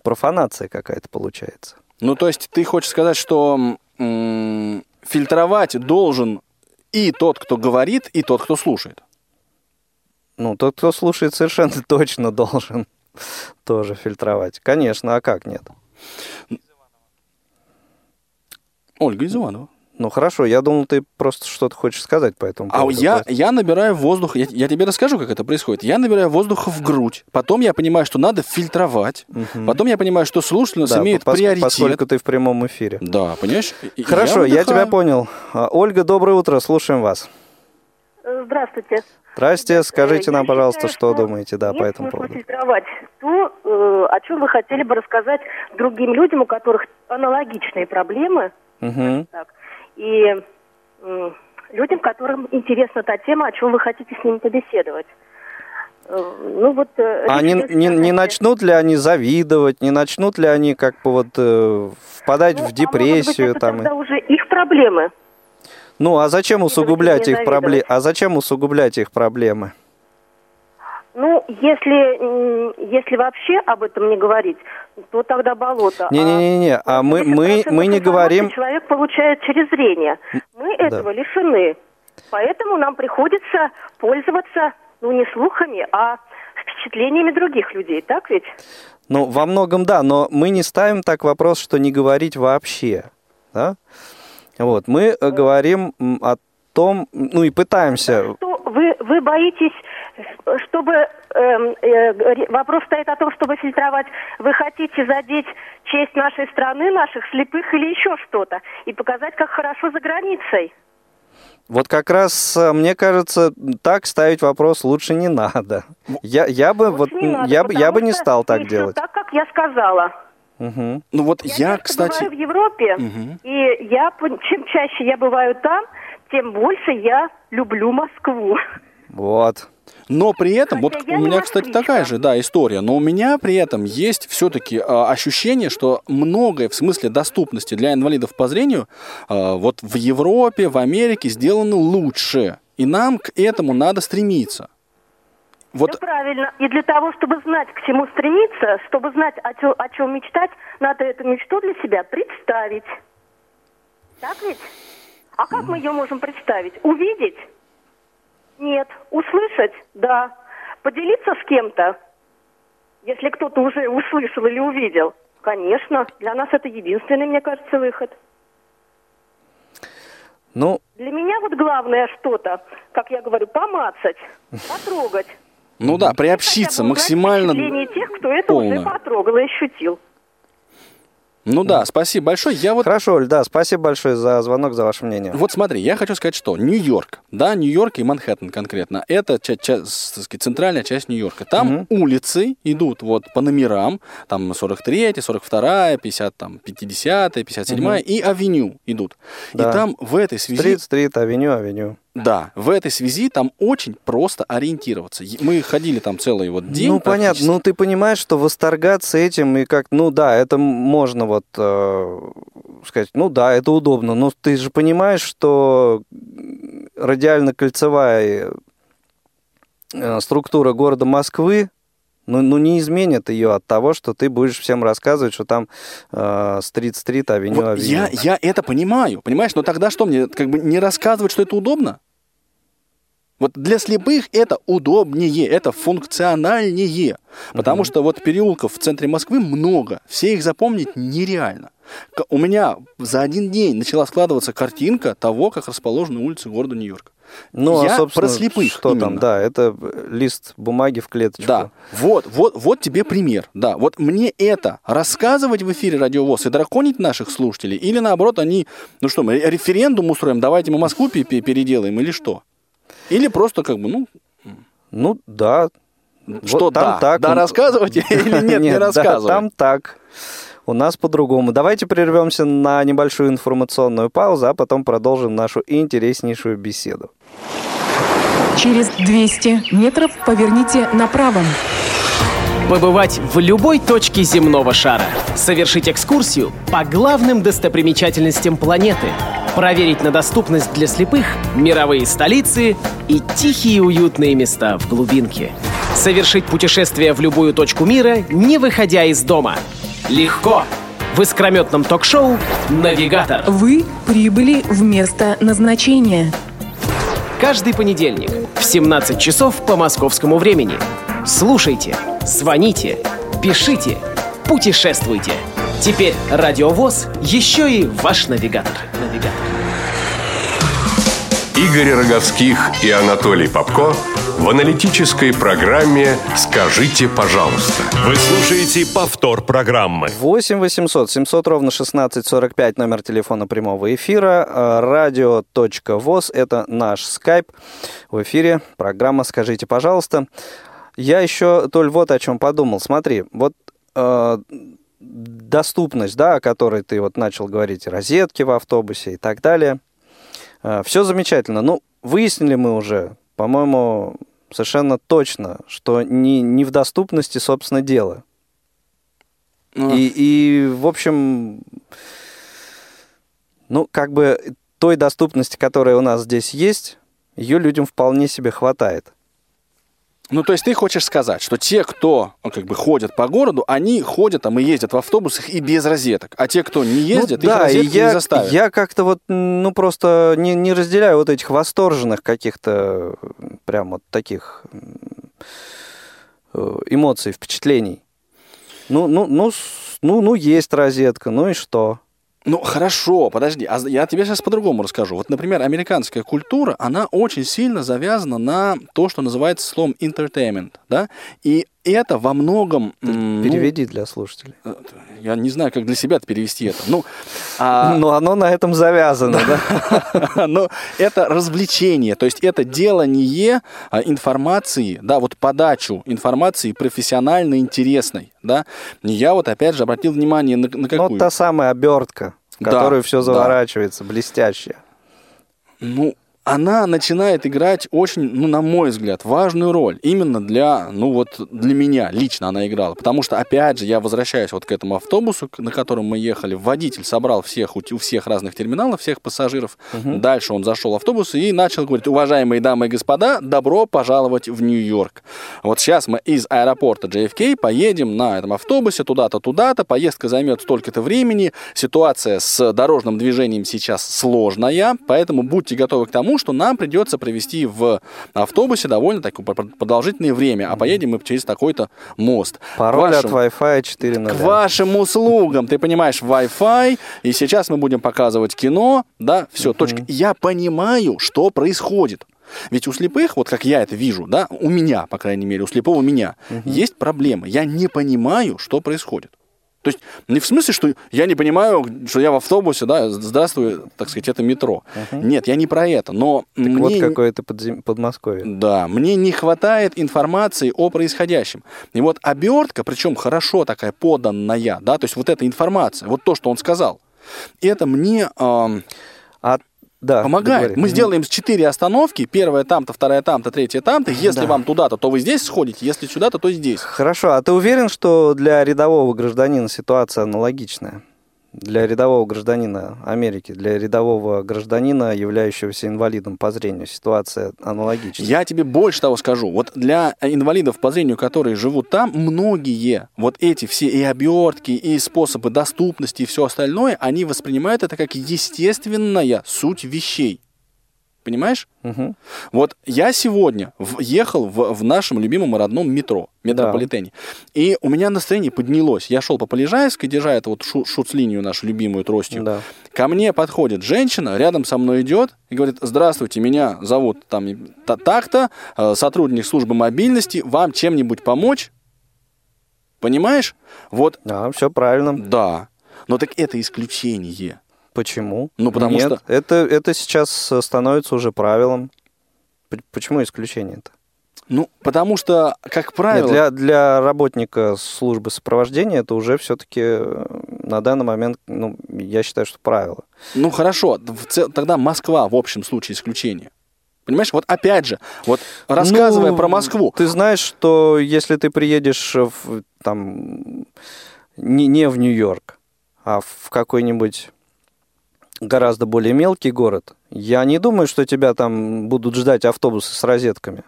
профанация какая-то получается. Ну, то есть ты хочешь сказать, что м, фильтровать должен и тот, кто говорит, и тот, кто слушает. Ну, тот, кто слушает, совершенно точно должен тоже фильтровать. Конечно, а как нет? Ольга из Иванова. Ну, хорошо, я думал, ты просто что-то хочешь сказать по этому А поводу. я, я набираю воздух, я, я тебе расскажу, как это происходит. Я набираю воздуха в грудь, потом я понимаю, что надо фильтровать, Мгм. потом я понимаю, что слушатель у нас Да, имеет пос- приоритет. Поскольку ты в прямом эфире. Да, понимаешь? Хорошо, я, выдыхаю. тебя понял. А, Ольга, доброе утро, слушаем вас. Здравствуйте. Здрасте, скажите нам, я пожалуйста, считаю, что думаете, да, по этому поводу. фильтровать то, э, о чем вы хотели бы рассказать другим людям, у которых аналогичные проблемы. Мгм. Так. И м, людям, которым интересна та тема, о чем вы хотите с ними побеседовать. Э, Ну вот. э, А не, не, не начнут ли они завидовать, не начнут ли они как бы вот э, впадать ну, в а может быть, депрессию это там? и- тогда уже их проблемы. Ну, а зачем усугублять их проблемы? А зачем усугублять их проблемы? Ну, если, если вообще об этом не говорить, то тогда болото. А Не-не-не, а мы, мы, 80% мы не говорим... Человек получает через зрение. Мы этого лишены. Поэтому нам приходится пользоваться, ну, не слухами, а впечатлениями других людей, так ведь? Ну, во многом да, но мы не ставим так вопрос, что не говорить вообще. Да? Вот, мы э, говорим м, о том, ну и пытаемся... Что вы, вы боитесь, чтобы... эм, э, ре- вопрос стоит о том, чтобы фильтровать. Вы хотите задеть честь нашей страны, наших слепых или еще что-то, и показать, как хорошо за границей. Вот как раз, э, мне кажется, так ставить вопрос лучше не надо. Я, я бы, вот, Лучше не надо, я, бы- я бы не стал так делать. так, как я сказала. Мгм. Ну вот я, часто кстати... бываю в Европе, Мгм. и я, чем чаще я бываю там, тем больше я люблю Москву. Вот. Но при этом, вот Хотя у меня, кстати, такая же, да, история. Но у меня при этом есть все-таки ощущение, что многое в смысле доступности для инвалидов по зрению а, вот в Европе, в Америке сделано лучше. И нам к этому надо стремиться. Вот Да правильно. И для того, чтобы знать, к чему стремиться, чтобы знать, о, чё- о чем мечтать, надо эту мечту для себя представить. Так ведь? А как мы ее можем представить? Увидеть? Нет. Услышать? Да. Поделиться с кем-то? Если кто-то уже услышал или увидел? Конечно. Для нас это единственный, мне кажется, выход. Ну, Для меня вот главное что-то, как я говорю, помацать, потрогать. Ну да, приобщиться максимально... тех, кто это уже потрогал и ощутил. Ну да, спасибо большое. Я вот хорошо, Оль, да, спасибо большое за звонок, за ваше мнение. Вот смотри, я хочу сказать, что Нью-Йорк, да, Нью-Йорк и Манхэттен конкретно, это ча- ча- центральная часть Нью-Йорка. Там улицы идут вот по номерам, там 43, 42, 50, там 50, 57 Мгм. и авеню идут. Да. И там в этой связи... Стрит, стрит, авеню, авеню. Да, в этой связи там очень просто ориентироваться. Мы ходили там целый вот день. ну, понятно. Ну, ты понимаешь, что восторгаться этим и как... Ну, да, это можно вот э, сказать, ну, да, это удобно. Но ты же понимаешь, что радиально-кольцевая э, структура города Москвы, ну, ну, не изменит ее от того, что ты будешь всем рассказывать, что там э, стрит-стрит, авеню, Вот авеню. я, я это понимаю, понимаешь, но тогда что мне, как бы не рассказывать, что это удобно? Вот для слепых это удобнее, это функциональнее. Потому что вот переулков в центре Москвы много, все их запомнить нереально. У меня за один день начала складываться картинка того, как расположены улицы города Нью-Йорк. Ну, я а, про слепых что там, именно. да, это лист бумаги в клеточку. Да, вот, вот, вот тебе пример. Да, вот мне это рассказывать в эфире радиовоз и драконить наших слушателей, или наоборот они, ну что, мы референдум устроим, давайте мы Москву пе- пе- переделаем, или что? Или просто как бы, ну, Ну, да. что Вот там да, так, да рассказывать или нет, не рассказывать. там так. У нас по-другому. Давайте прервемся на небольшую информационную паузу, а потом продолжим нашу интереснейшую беседу. Через 200 метров поверните направо. Побывать в любой точке земного шара. Совершить экскурсию по главным достопримечательностям планеты. Проверить на доступность для слепых мировые столицы и тихие уютные места в глубинке. Совершить путешествие в любую точку мира, не выходя из дома. Легко. В искрометном ток-шоу «Навигатор». Вы прибыли в место назначения. Каждый понедельник в 17 часов по московскому времени. Слушайте, звоните, пишите, путешествуйте. Теперь Радиовоз еще и ваш навигатор. Навигатор. Игорь Роговских и Анатолий Попко в аналитической программе «Скажите, пожалуйста». Вы слушаете повтор программы. 8 800 700 ровно 1645 номер телефона прямого эфира. Э, Радио.воз – это наш скайп. В эфире программа «Скажите, пожалуйста». Я еще, Толь, вот о чем подумал. Смотри, вот э, доступность, да, о которой ты вот начал говорить, розетки в автобусе и так далее. Все замечательно. Ну, выяснили мы уже, по-моему, совершенно точно, что не, не в доступности, собственно, дело. Ну, И, и, в общем, ну, как бы той доступности, которая у нас здесь есть, ее людям вполне себе хватает. Ну, то есть ты хочешь сказать, что те, кто ну, как бы ходят по городу, они ходят, там и ездят в автобусах и без розеток. А те, кто не ездят, ну, их да, розетки я, не заставят. я как-то вот, ну, просто не, не разделяю вот этих восторженных каких-то прям вот таких э, эмоций, впечатлений. Ну, ну, ну, ну, ну, есть розетка, ну и что? Ну, хорошо, подожди, а я тебе сейчас по-другому расскажу. Вот, например, американская культура, она очень сильно завязана на то, что называется словом entertainment, да, и это во многом... ну, Переведи для слушателей. э, я не знаю, как для себя перевести это. Ну, а, Но оно на этом завязано, да? Но это развлечение, то есть это делание а, информации, да, вот подачу информации профессионально интересной, да. Я вот опять же обратил внимание на, на Ну, какую. вот та самая обертка, в Да, которую все да. заворачивается, блестящая. Ну, она начинает играть очень, ну, на мой взгляд, важную роль. Именно для, ну, вот для меня лично она играла. Потому что, опять же, я возвращаюсь вот к этому автобусу, на котором мы ехали. Водитель собрал всех, у, у всех разных терминалов, всех пассажиров. Дальше он зашел в автобус и начал говорить, уважаемые дамы и господа, добро пожаловать в Нью-Йорк. Вот сейчас мы из аэропорта JFK поедем на этом автобусе туда-то, туда-то. Поездка займет столько-то времени. Ситуация с дорожным движением сейчас сложная, поэтому будьте готовы к тому, что нам придется провести в автобусе довольно такое продолжительное время, а поедем мы через такой-то мост. Пароль К от вашим- Wi-Fi 4.0. к вашим услугам, ты понимаешь, Wi-Fi, и сейчас мы будем показывать кино, да, все, точка. Я понимаю, что происходит. Ведь у слепых, вот как я это вижу, да, у меня, по крайней мере, у слепого меня, есть проблемы. Я не понимаю, что происходит. То есть не в смысле, что я не понимаю, что я в автобусе, да, здравствуй, так сказать, это метро. Нет, я не про это, но Так мне... вот какое то подзем... Подмосковье. Да, мне не хватает информации о происходящем. И вот обертка, причем хорошо такая поданная, да, то есть вот эта информация, вот то, что он сказал, это мне А, да, помогает. Мы сделаем четыре остановки, первая там-то, вторая там-то, третья там-то. Если Да. вам туда-то, то вы здесь сходите, если сюда-то, то здесь. Хорошо, а ты уверен, что для рядового гражданина ситуация аналогичная? Для рядового гражданина Америки, для рядового гражданина, являющегося инвалидом по зрению, ситуация аналогичная. Я тебе больше того скажу. Вот для инвалидов по зрению, которые живут там, многие вот эти все и обертки, и способы доступности, и все остальное, они воспринимают это как естественная суть вещей. Понимаешь? Мгм. Вот я сегодня в- ехал в, в нашем любимом и родном метро, метрополитене, и у меня настроение поднялось. Я шел по Полежаевской, держа эту вот шу- шуц-линию нашу любимую тростью. Да. Ко мне подходит женщина, рядом со мной идет и говорит, здравствуйте, меня зовут там так-то, э, сотрудник службы мобильности, вам чем-нибудь помочь? Понимаешь? Вот, Да, все правильно. да. Но так это исключение. Почему? Ну, потому Нет, что- это, это сейчас э, становится уже правилом. Почему исключение-то? Ну, потому что, как Нет, правило... для, для работника службы сопровождения это уже все-таки на данный момент, ну, я считаю, что правило. Ну хорошо, цел- тогда Москва в общем случае исключение. Понимаешь, вот опять же, вот рассказывая Ну, про Москву, Ты знаешь, что если ты приедешь в, там, не, не в Нью-Йорк, а в какой-нибудь гораздо более мелкий город, я не думаю, что тебя там будут ждать автобусы с розетками.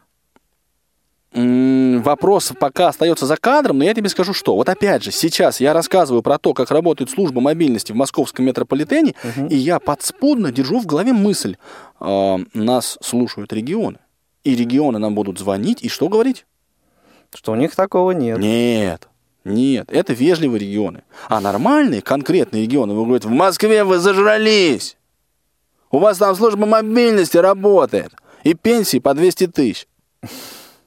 вопрос пока остается за кадром, но я тебе скажу что. Вот опять же, сейчас я рассказываю про то, как работает служба мобильности в московском метрополитене, и я подспудно держу в голове мысль, а, нас слушают регионы. И регионы нам будут звонить и что говорить? Что у них такого нет. Нет, нет, это вежливые регионы. А нормальные, конкретные регионы, вы говорите, в Москве вы зажрались. У вас там служба мобильности работает. И пенсии по 200 тысяч.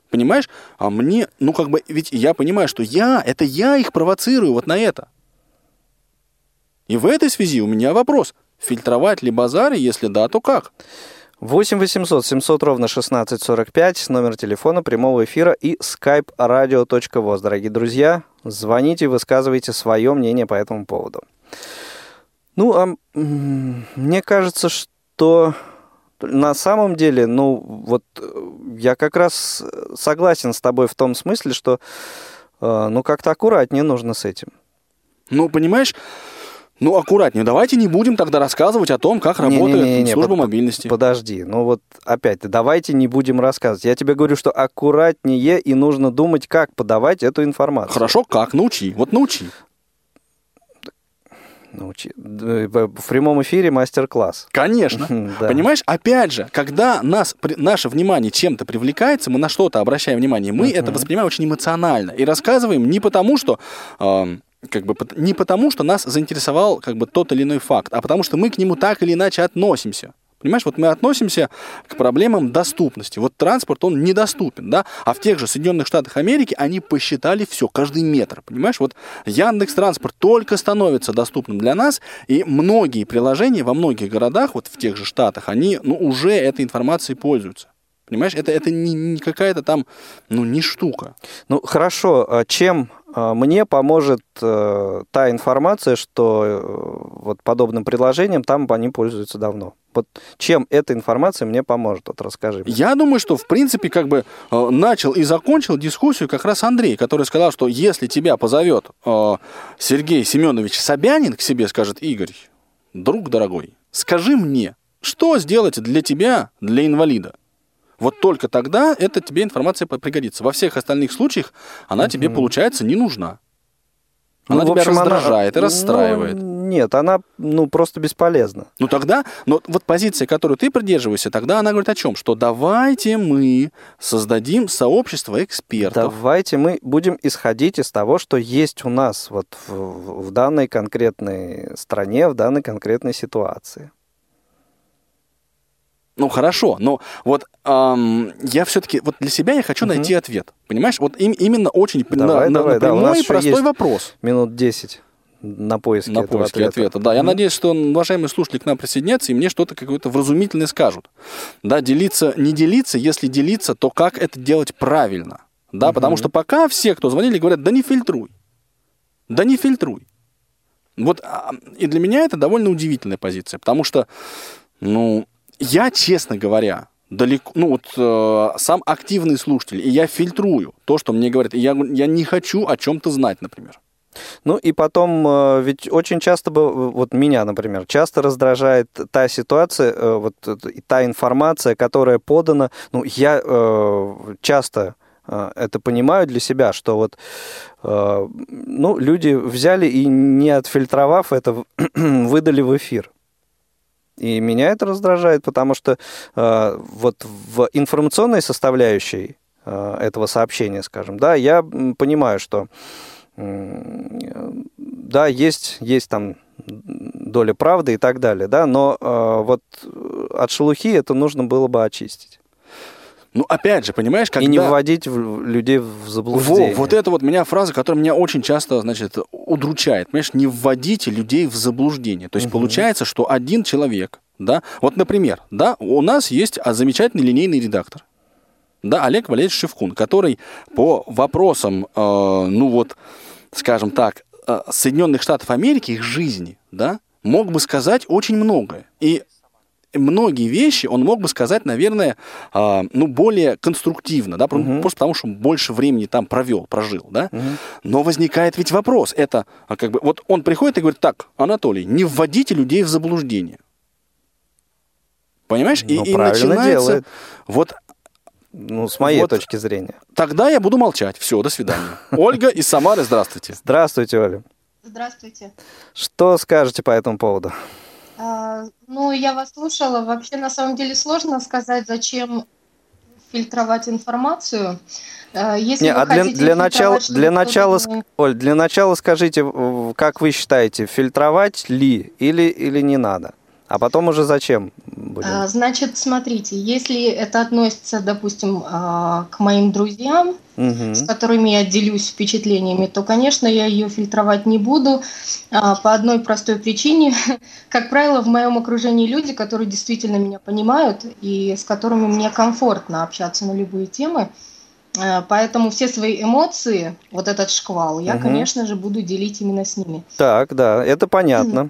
Понимаешь? А мне, ну как бы, ведь я понимаю, что я, это я их провоцирую вот на это. И в этой связи у меня вопрос. Фильтровать ли базары, если да, то как? 8 800 700 ровно 1645, номер телефона прямого эфира и skype radio.voz. Дорогие друзья, звоните, высказывайте свое мнение по этому поводу. Ну, а мне кажется, что На самом деле, ну, вот э, я как раз согласен с тобой в том смысле, что, э, ну, как-то аккуратнее нужно с этим. Ну, понимаешь, ну, аккуратнее. Давайте не будем тогда рассказывать о том, как работает Не-не-не-не, служба под- мобильности. Подожди, ну вот опять, давайте не будем рассказывать. Я тебе говорю, что аккуратнее и нужно думать, как подавать эту информацию. Хорошо, как? Научи. Вот научи. Научи. Д- В прямом эфире мастер-класс. Конечно. Да. Понимаешь, опять же, когда нас, при- наше внимание чем-то привлекается, мы на что-то обращаем внимание, мы это воспринимаем очень эмоционально и рассказываем не потому, что эм, как бы не потому, что нас заинтересовал как бы тот или иной факт, а потому что мы к нему так или иначе относимся. Понимаешь, вот мы относимся к проблемам доступности. Вот транспорт, он недоступен, да? А в тех же Соединенных Штатах Америки они посчитали все, каждый метр, понимаешь? Вот Яндекс Транспорт только становится доступным для нас, и многие приложения во многих городах, вот в тех же Штатах, они ну, уже этой информацией пользуются. Понимаешь, это, это не, не какая-то там, ну, не штука. Ну хорошо, а чем а, мне поможет э, та информация, что э, вот подобным приложением там они пользуются давно? Вот чем эта информация мне поможет? Вот расскажи. мне. Я думаю, что, в принципе, как бы э, начал и закончил дискуссию как раз Андрей, который сказал, что если тебя позовет э, Сергей Семенович Собянин к себе, скажет, Игорь, друг дорогой, скажи мне, что сделать для тебя, для инвалида? Вот только тогда эта тебе информация пригодится. Во всех остальных случаях она тебе, получается, не нужна. Она Ну, тебя общем, она- раздражает и ну, расстраивает. нет, она ну просто бесполезна. Ну тогда, но вот позиция, которую ты придерживаешься, тогда она говорит о чем? Что давайте мы создадим сообщество экспертов. Давайте мы будем исходить из того, что есть у нас вот в, в данной конкретной стране, в данной конкретной ситуации. Ну хорошо, но вот ам, я все-таки вот для себя я хочу Мгм. найти ответ. Понимаешь, вот им- именно очень Давай, на, давай, на да, прямой нас и простой вопрос. Минут 10 на поиске На этого поиске ответа. ответа. Да, я Мгм. надеюсь, что уважаемые слушатели к нам присоединятся и мне что-то какое-то вразумительное скажут. Да, делиться, не делиться, если делиться, то как это делать правильно? Да, потому что пока все, кто звонили, говорят, да не фильтруй. Да не фильтруй. Вот, а, и для меня это довольно удивительная позиция, потому что, ну, я, честно говоря, далеко, ну вот э, сам активный слушатель, и я фильтрую то, что мне говорят, и я, я не хочу о чем-то знать, например. Ну и потом, э, ведь очень часто, бы- вот меня, например, часто раздражает та ситуация, э, вот та информация, которая подана. Ну, я э, часто э, это понимаю для себя, что вот э, ну, люди взяли и не отфильтровав это, выдали в эфир. И меня это раздражает, потому что э, вот в информационной составляющей э, этого сообщения, скажем, да, я понимаю, что м, да, есть, есть там доля правды и так далее, да, но э, вот от шелухи это нужно было бы очистить. Ну, опять же, понимаешь, когда... И не вводить в- людей в Во, заблуждение. вот это вот меня фраза, которая меня очень часто, значит, удручает. Понимаешь, не вводите людей в заблуждение. То есть получается, что один человек, да, вот, например, да, у нас есть а, замечательный линейный редактор, да, Олег Валерьевич Шевкун, который по вопросам, э, ну вот, скажем так, э, Соединенных Штатов Америки, их жизни, да, мог бы сказать очень многое. И многие вещи он мог бы сказать, наверное, а, ну, более конструктивно, да, про- просто потому, что он больше времени там провел, прожил, да. Но возникает ведь вопрос, это а, как бы, вот он приходит и говорит, так, Анатолий, не вводите людей в заблуждение. Понимаешь? И, Ну, и начинается делает. вот Ну, с моей Вот. точки зрения. тогда я буду молчать. Все, до свидания. Ольга из Самары, здравствуйте. Здравствуйте, Оля. Здравствуйте. Что скажете по этому поводу? А, ну, я вас слушала. Вообще, на самом деле, сложно сказать, зачем фильтровать информацию. А, Если Не, а для, для начала, для начала, Оль, для начала скажите, как вы считаете, фильтровать ли или, или не надо? А потом уже зачем будем? А, Значит, смотрите, если это относится, допустим, а, к моим друзьям, Мгм. с которыми я делюсь впечатлениями, то, конечно, я ее фильтровать не буду а, по одной простой причине. Как правило, в моем окружении люди, которые действительно меня понимают и с которыми мне комфортно общаться на любые темы. Поэтому все свои эмоции, вот этот шквал, я, Мгм. конечно же, буду делить именно с ними. Так, да, это понятно.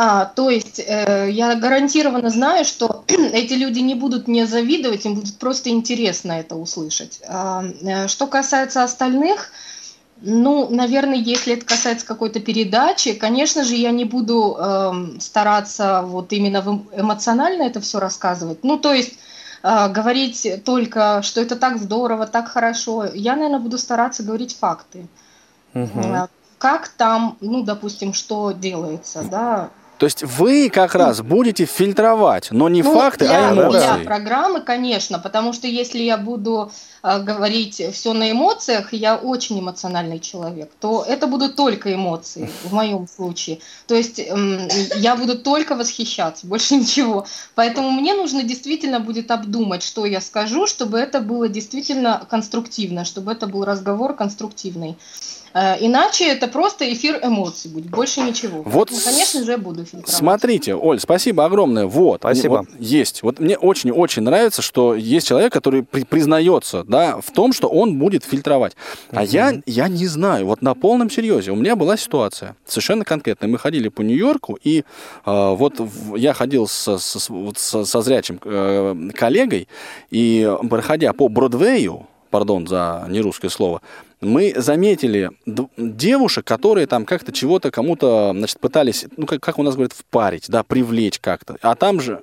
А, то есть э, я гарантированно знаю, что эти люди не будут мне завидовать, им будет просто интересно это услышать. А, э, что касается остальных, ну, наверное, если это касается какой-то передачи, конечно же, я не буду э, стараться вот именно эмоционально это все рассказывать. Ну, то есть э, говорить только, что это так здорово, так хорошо. Я, наверное, буду стараться говорить факты. Угу. Как там, ну, допустим, что делается, да, то есть вы как раз будете фильтровать, но не ну, факты, а для, а эмоции. Для программы, конечно, потому что если я буду э, говорить все на эмоциях, я очень эмоциональный человек, то это будут только эмоции в моем случае. То есть э, я буду только восхищаться, больше ничего. Поэтому мне нужно действительно будет обдумать, что я скажу, чтобы это было действительно конструктивно, чтобы это был разговор конструктивный. Э, иначе это просто эфир эмоций будет, больше ничего. Вот, Поэтому, конечно же, я буду фильтровать. Смотрите, Оль, спасибо огромное. Вот, спасибо. Вот, есть. Вот мне очень-очень нравится, что есть человек, который при, признается, да, в том, что он будет фильтровать. А угу. я, я не знаю. Вот на полном серьезе. У меня была ситуация совершенно конкретная. Мы ходили по Нью-Йорку, и э, вот я ходил со, со, со, со зрячим э, коллегой, и проходя по Бродвею, пардон за нерусское слово, мы заметили девушек, которые там как-то чего-то кому-то, значит, пытались, ну, как, как у нас говорят, впарить, да, привлечь как-то. А там же,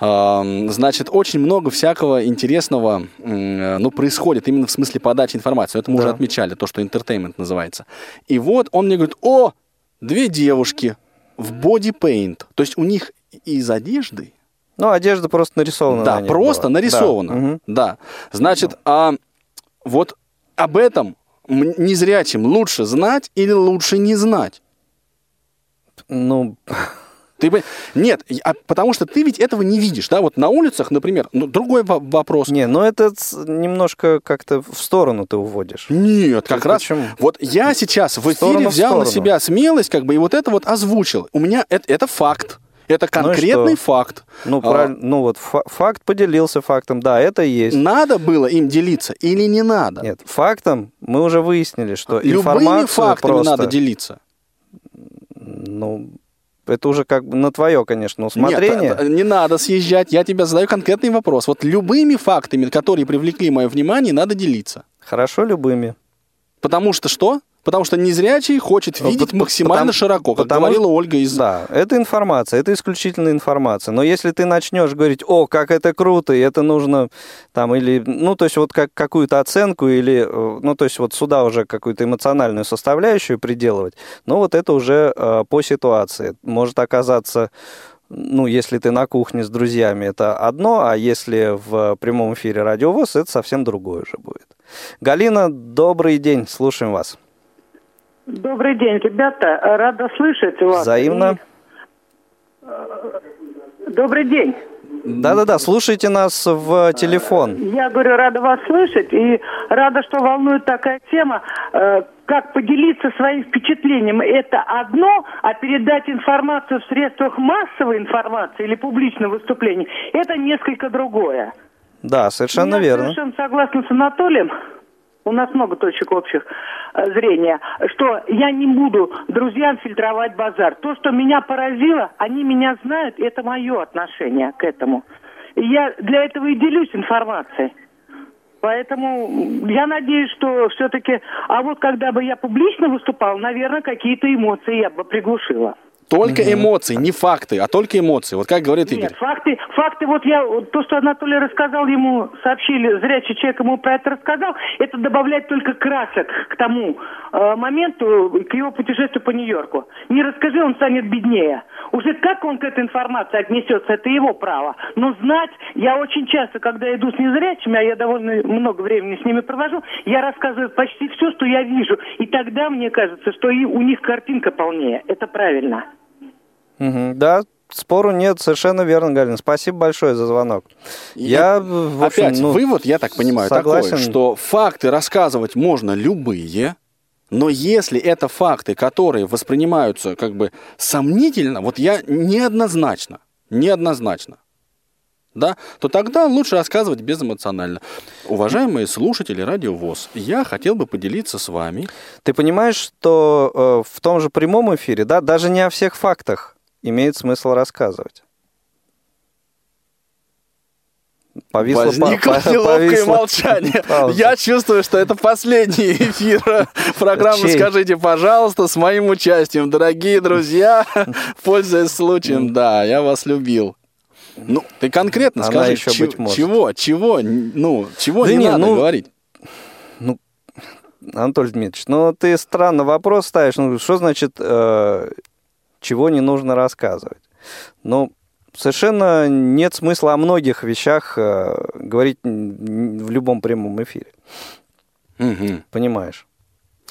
э, значит, очень много всякого интересного, э, ну, происходит именно в смысле подачи информации. Это мы да. уже отмечали, то, что entertainment называется. И вот он мне говорит, о, две девушки в paint. То есть у них из одежды ну, одежда просто нарисована. Да, на просто была. нарисована. Да. Угу. да. Значит, а вот об этом незрячим лучше знать или лучше не знать? Ну, ты, нет, а, потому что ты ведь этого не видишь, да, вот на улицах, например, ну, другой вопрос. Не, ну это немножко как-то в сторону ты уводишь. Нет, как раз, почему? вот я сейчас в эфире в взял на себя смелость, как бы, и вот это вот озвучил. У меня это, это факт. Это ну конкретный ну факт. Ну, а, правильно, ну вот факт поделился фактом, да, это есть. Надо было им делиться или не надо? Нет, фактом мы уже выяснили, что Любыми информацию фактами просто... надо делиться. Ну, это уже как бы на твое, конечно, усмотрение. Нет, не надо съезжать. Я тебе задаю конкретный вопрос. Вот любыми фактами, которые привлекли мое внимание, надо делиться. Хорошо, любыми. Потому что что? Потому что незрячий хочет ну, видеть максимально потому, широко, как потому, говорила Ольга из... Да, это информация, это исключительная информация. Но если ты начнешь говорить, о, как это круто, и это нужно там, или, ну, то есть вот как какую-то оценку, или, э, ну, то есть вот сюда уже какую-то эмоциональную составляющую приделывать, ну, вот это уже э, по ситуации. Может оказаться ну, если ты на кухне с друзьями, это одно, а если в прямом эфире радиовоз, это совсем другое уже будет. Галина, добрый день, слушаем вас. Добрый день, ребята. Рада слышать вас. Взаимно. И... Добрый день. Да-да-да, слушайте нас в телефон. Я говорю, рада вас слышать и рада, что волнует такая тема, э, как поделиться своим впечатлением. Это одно, а передать информацию в средствах массовой информации или публичного выступления, это несколько другое. Да, совершенно Я верно. совершенно согласна с Анатолием у нас много точек общих э, зрения, что я не буду друзьям фильтровать базар. То, что меня поразило, они меня знают, это мое отношение к этому. И я для этого и делюсь информацией. Поэтому я надеюсь, что все-таки... А вот когда бы я публично выступал, наверное, какие-то эмоции я бы приглушила. Только угу. эмоции, не факты, а только эмоции. Вот как говорит Игорь. Нет, факты, факты, вот я, то, что Анатолий рассказал, ему сообщили, зрячий человек ему про это рассказал, это добавляет только красок к тому э, моменту, к его путешествию по Нью-Йорку. Не расскажи, он станет беднее. Уже как он к этой информации отнесется, это его право. Но знать, я очень часто, когда иду с незрячими, а я довольно много времени с ними провожу, я рассказываю почти все, что я вижу. И тогда мне кажется, что и у них картинка полнее. Это правильно. Угу, да, спору нет, совершенно верно, Галина. Спасибо большое за звонок. Я, в общем, опять, ну, вывод, я так понимаю, согласен. такой, что факты рассказывать можно любые, но если это факты, которые воспринимаются как бы сомнительно, вот я неоднозначно, неоднозначно, да, то тогда лучше рассказывать безэмоционально. Уважаемые слушатели Радио ВОЗ, я хотел бы поделиться с вами. Ты понимаешь, что э, в том же прямом эфире, да, даже не о всех фактах имеет смысл рассказывать. Повисло, Возникло по- по- неловкое повисло молчание. пауза. Я чувствую, что это последний эфир программы Чей? «Скажите, пожалуйста» с моим участием. Дорогие друзья, пользуясь случаем, да, я вас любил. Ну, ты конкретно Она скажи, еще че- быть может. чего, чего, ну, чего Да не, не, надо ну, говорить? Анатолий Дмитриевич, ну ты странно вопрос ставишь. Ну, что значит, э, чего не нужно рассказывать? Ну, совершенно нет смысла о многих вещах э, говорить в любом прямом эфире. Мгм. Понимаешь?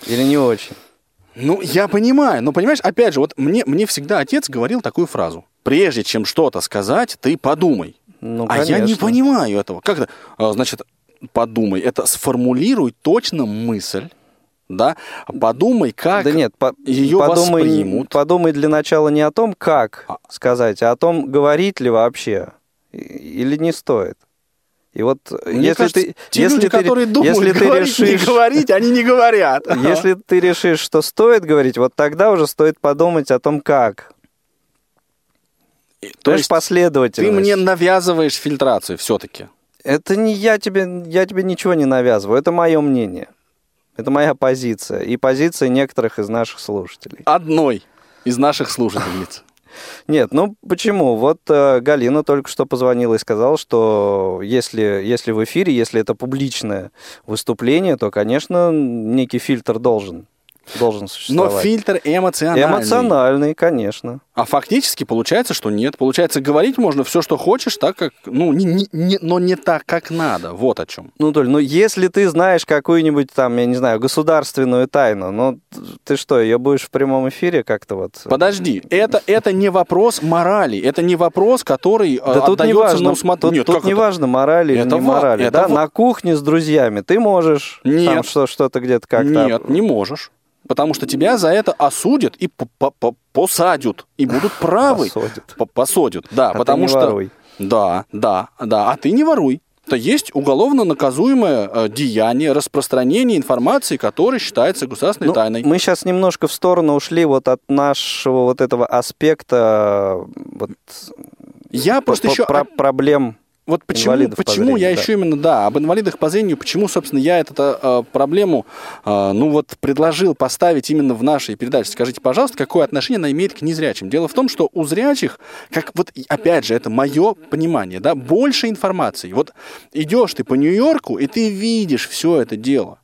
Или не очень? Ну, я понимаю, но понимаешь, опять же, вот мне, мне всегда отец говорил такую фразу. Прежде чем что-то сказать, ты подумай. Ну, а я не понимаю этого. Как это? А, Значит, подумай. Это сформулируй точно мысль, да? Подумай, как Да нет, по- ее подумай, воспримут. подумай для начала не о том, как А. сказать, а о том, говорить ли вообще или не стоит. И вот Мне если кажется, ты, те если люди, ты, которые думают, если ты говорить, решишь, не говорить, они не говорят. если ты решишь, что стоит говорить, вот тогда уже стоит подумать о том, как. То То есть есть ты последовательность. мне навязываешь фильтрацию все-таки. Это не я тебе, я тебе ничего не навязываю, это мое мнение. Это моя позиция и позиция некоторых из наших слушателей. Одной из наших слушательниц. Нет, ну почему? Вот э, Галина только что позвонила и сказала, что если, если в эфире, если это публичное выступление, то, конечно, некий фильтр должен, должен Но существовать. фильтр эмоциональный. Эмоциональный, конечно. А фактически получается, что нет. Получается, говорить можно все, что хочешь, так как, ну, не, не- не- но не так, как надо. Вот о чем. Ну, Толь, ну если ты знаешь какую-нибудь там, я не знаю, государственную тайну, ну ты что, ее будешь в прямом эфире как-то вот... Подожди, это, это не вопрос морали, это не вопрос, который э, Да тут не важно, на усмотрение. тут, Нет, тут не это? важно, морали или Это не ва- морали. это да? ва- На кухне с друзьями ты можешь там Нет. что, что-то где-то как-то... Нет, не можешь. Потому что тебя за это осудят и по- по- по- посадят. И будут правы. Посадят. По- Посадят, да. А ты потому не что... воруй. Да, да, да. А ты не воруй. Это есть уголовно наказуемое э, деяние распространения информации, которая считается государственной Ну, тайной. Мы сейчас немножко в сторону ушли вот от нашего вот этого аспекта вот, Я просто еще... про- проблем. Вот почему, инвалидов по почему я да. еще именно, да, об инвалидах по зрению, почему, собственно, я эту э, проблему, э, ну вот, предложил поставить именно в нашей передаче. Скажите, пожалуйста, какое отношение она имеет к незрячим? Дело в том, что у зрячих, как вот, и опять же, это мое понимание, да, больше информации. Вот идешь ты по Нью-Йорку, и ты видишь все это дело.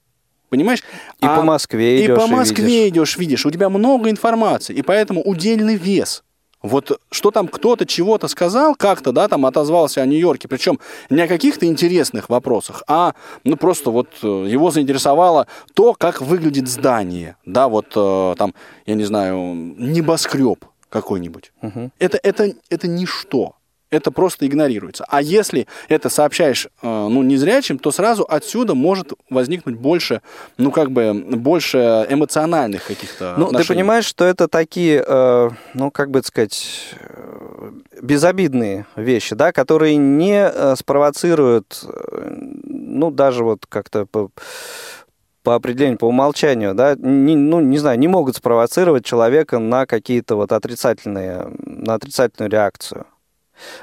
Понимаешь? И по Москве И идешь, по и Москве видишь. идешь, видишь. У тебя много информации, и поэтому удельный вес. Вот что там кто-то чего-то сказал, как-то, да, там отозвался о Нью-Йорке, причем не о каких-то интересных вопросах, а, ну, просто вот э, его заинтересовало то, как выглядит здание, да, вот э, там, я не знаю, небоскреб какой-нибудь. Мгм. Это, это, это ничто. Это просто игнорируется. А если это сообщаешь, э, ну, незрячим, то сразу отсюда может возникнуть больше, ну, как бы, больше эмоциональных каких-то Ну, ты отношений. понимаешь, что это такие, э, ну, как бы сказать, э, безобидные вещи, да, которые не спровоцируют, ну, даже вот как-то по, по определению, по умолчанию, да, не, ну, не знаю, не могут спровоцировать человека на какие-то вот отрицательные, на отрицательную реакцию.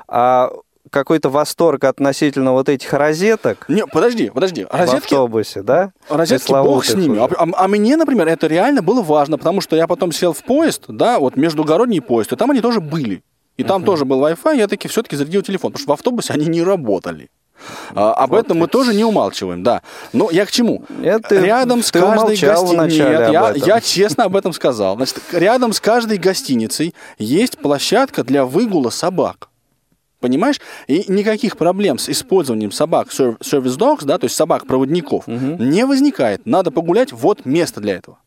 А какой-то восторг относительно вот этих розеток Не, подожди, подожди. в Розетки, автобусе, да? розетки бог с ними. А, а- а мне, например, это реально было важно, потому что я потом сел в поезд, да, вот междугородний поезд, и там они тоже были. И там тоже был Wi-Fi, я таки все-таки зарядил телефон, потому что в автобусе они не работали. А, об этом мы тоже не умалчиваем, да. Но я к чему? Это рядом с каждой гостиницей... Нет, я, я честно об этом сказал. Значит, рядом с каждой гостиницей есть площадка для выгула собак. Понимаешь? И никаких проблем с использованием собак service dogs, да, то есть собак-проводников, не возникает. Надо погулять, вот место для этого.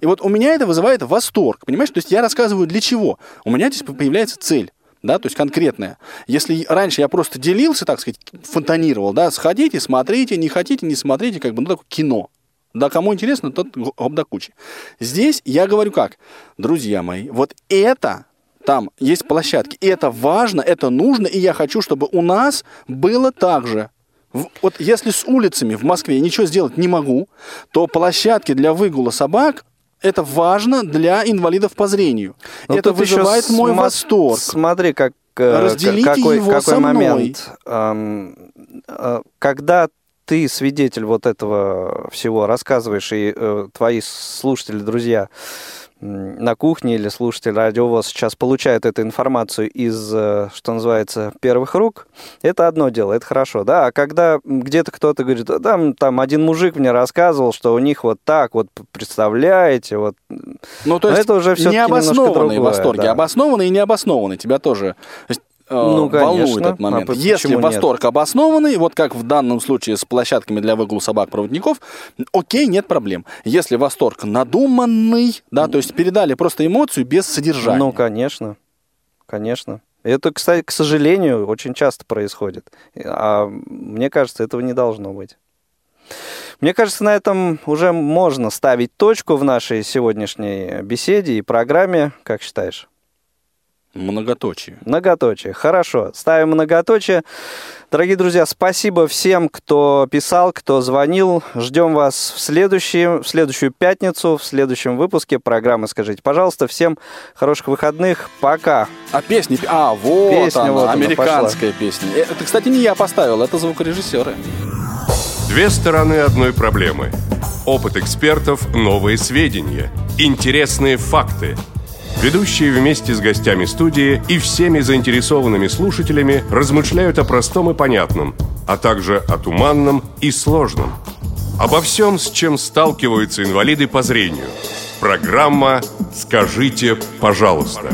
И вот у меня это вызывает восторг, понимаешь? То есть я рассказываю для чего. У меня здесь появляется цель. Да, то есть конкретная. Если раньше я просто делился, так сказать, фонтанировал, да, сходите, смотрите, не хотите, не смотрите, как бы, ну, такое кино. Да, кому интересно, тот гоп да кучи. Здесь я говорю как, друзья мои, вот это, там есть площадки, и это важно, это нужно, и я хочу, чтобы у нас было так же. Вот если с улицами в Москве я ничего сделать не могу, то площадки для выгула собак это важно для инвалидов по зрению. Ну, это вызывает мой сма- восторг. Смотри, как э, Разделите какой, его какой со мной. момент. Эм, э, Когда ты свидетель вот этого всего рассказываешь, и э, твои слушатели, друзья на кухне или слушатели радиовоз сейчас получают эту информацию из, э, что называется, первых рук, это одно дело, это хорошо, да, а когда где-то кто-то говорит, «Да, там, там один мужик мне рассказывал, что у них вот так вот, представляете, вот, Ну, то Но есть это уже всё-таки немножко другое, восторги. да. Обоснованные и необоснованные тебя тоже э, Ну, волнует конечно. этот момент. А Если нет? восторг обоснованный, вот как в данном случае с площадками для выгула собак-проводников, окей, нет проблем. Если восторг надуманный, да, то есть передали просто эмоцию без содержания. Ну, конечно, конечно. Это, кстати, к сожалению, очень часто происходит. А мне кажется, этого не должно быть. Мне кажется, на этом уже можно ставить точку в нашей сегодняшней беседе и программе. Как считаешь? Многоточие. Многоточие. Хорошо. Ставим многоточие. Дорогие друзья, спасибо всем, кто писал, кто звонил. Ждем вас в, следующий, в следующую пятницу, в следующем выпуске программы «Скажите, пожалуйста». Всем хороших выходных. Пока. А песни... А, вот Песня она, вот она американская песня. Э, Это, кстати, не я поставил, это звукорежиссеры. Две стороны одной проблемы. Опыт экспертов, новые сведения, интересные факты. Ведущие вместе с гостями студии и всеми заинтересованными слушателями размышляют о простом и понятном, а также о туманном и сложном. Обо всем, с чем сталкиваются инвалиды по зрению. Программа «Скажите, пожалуйста».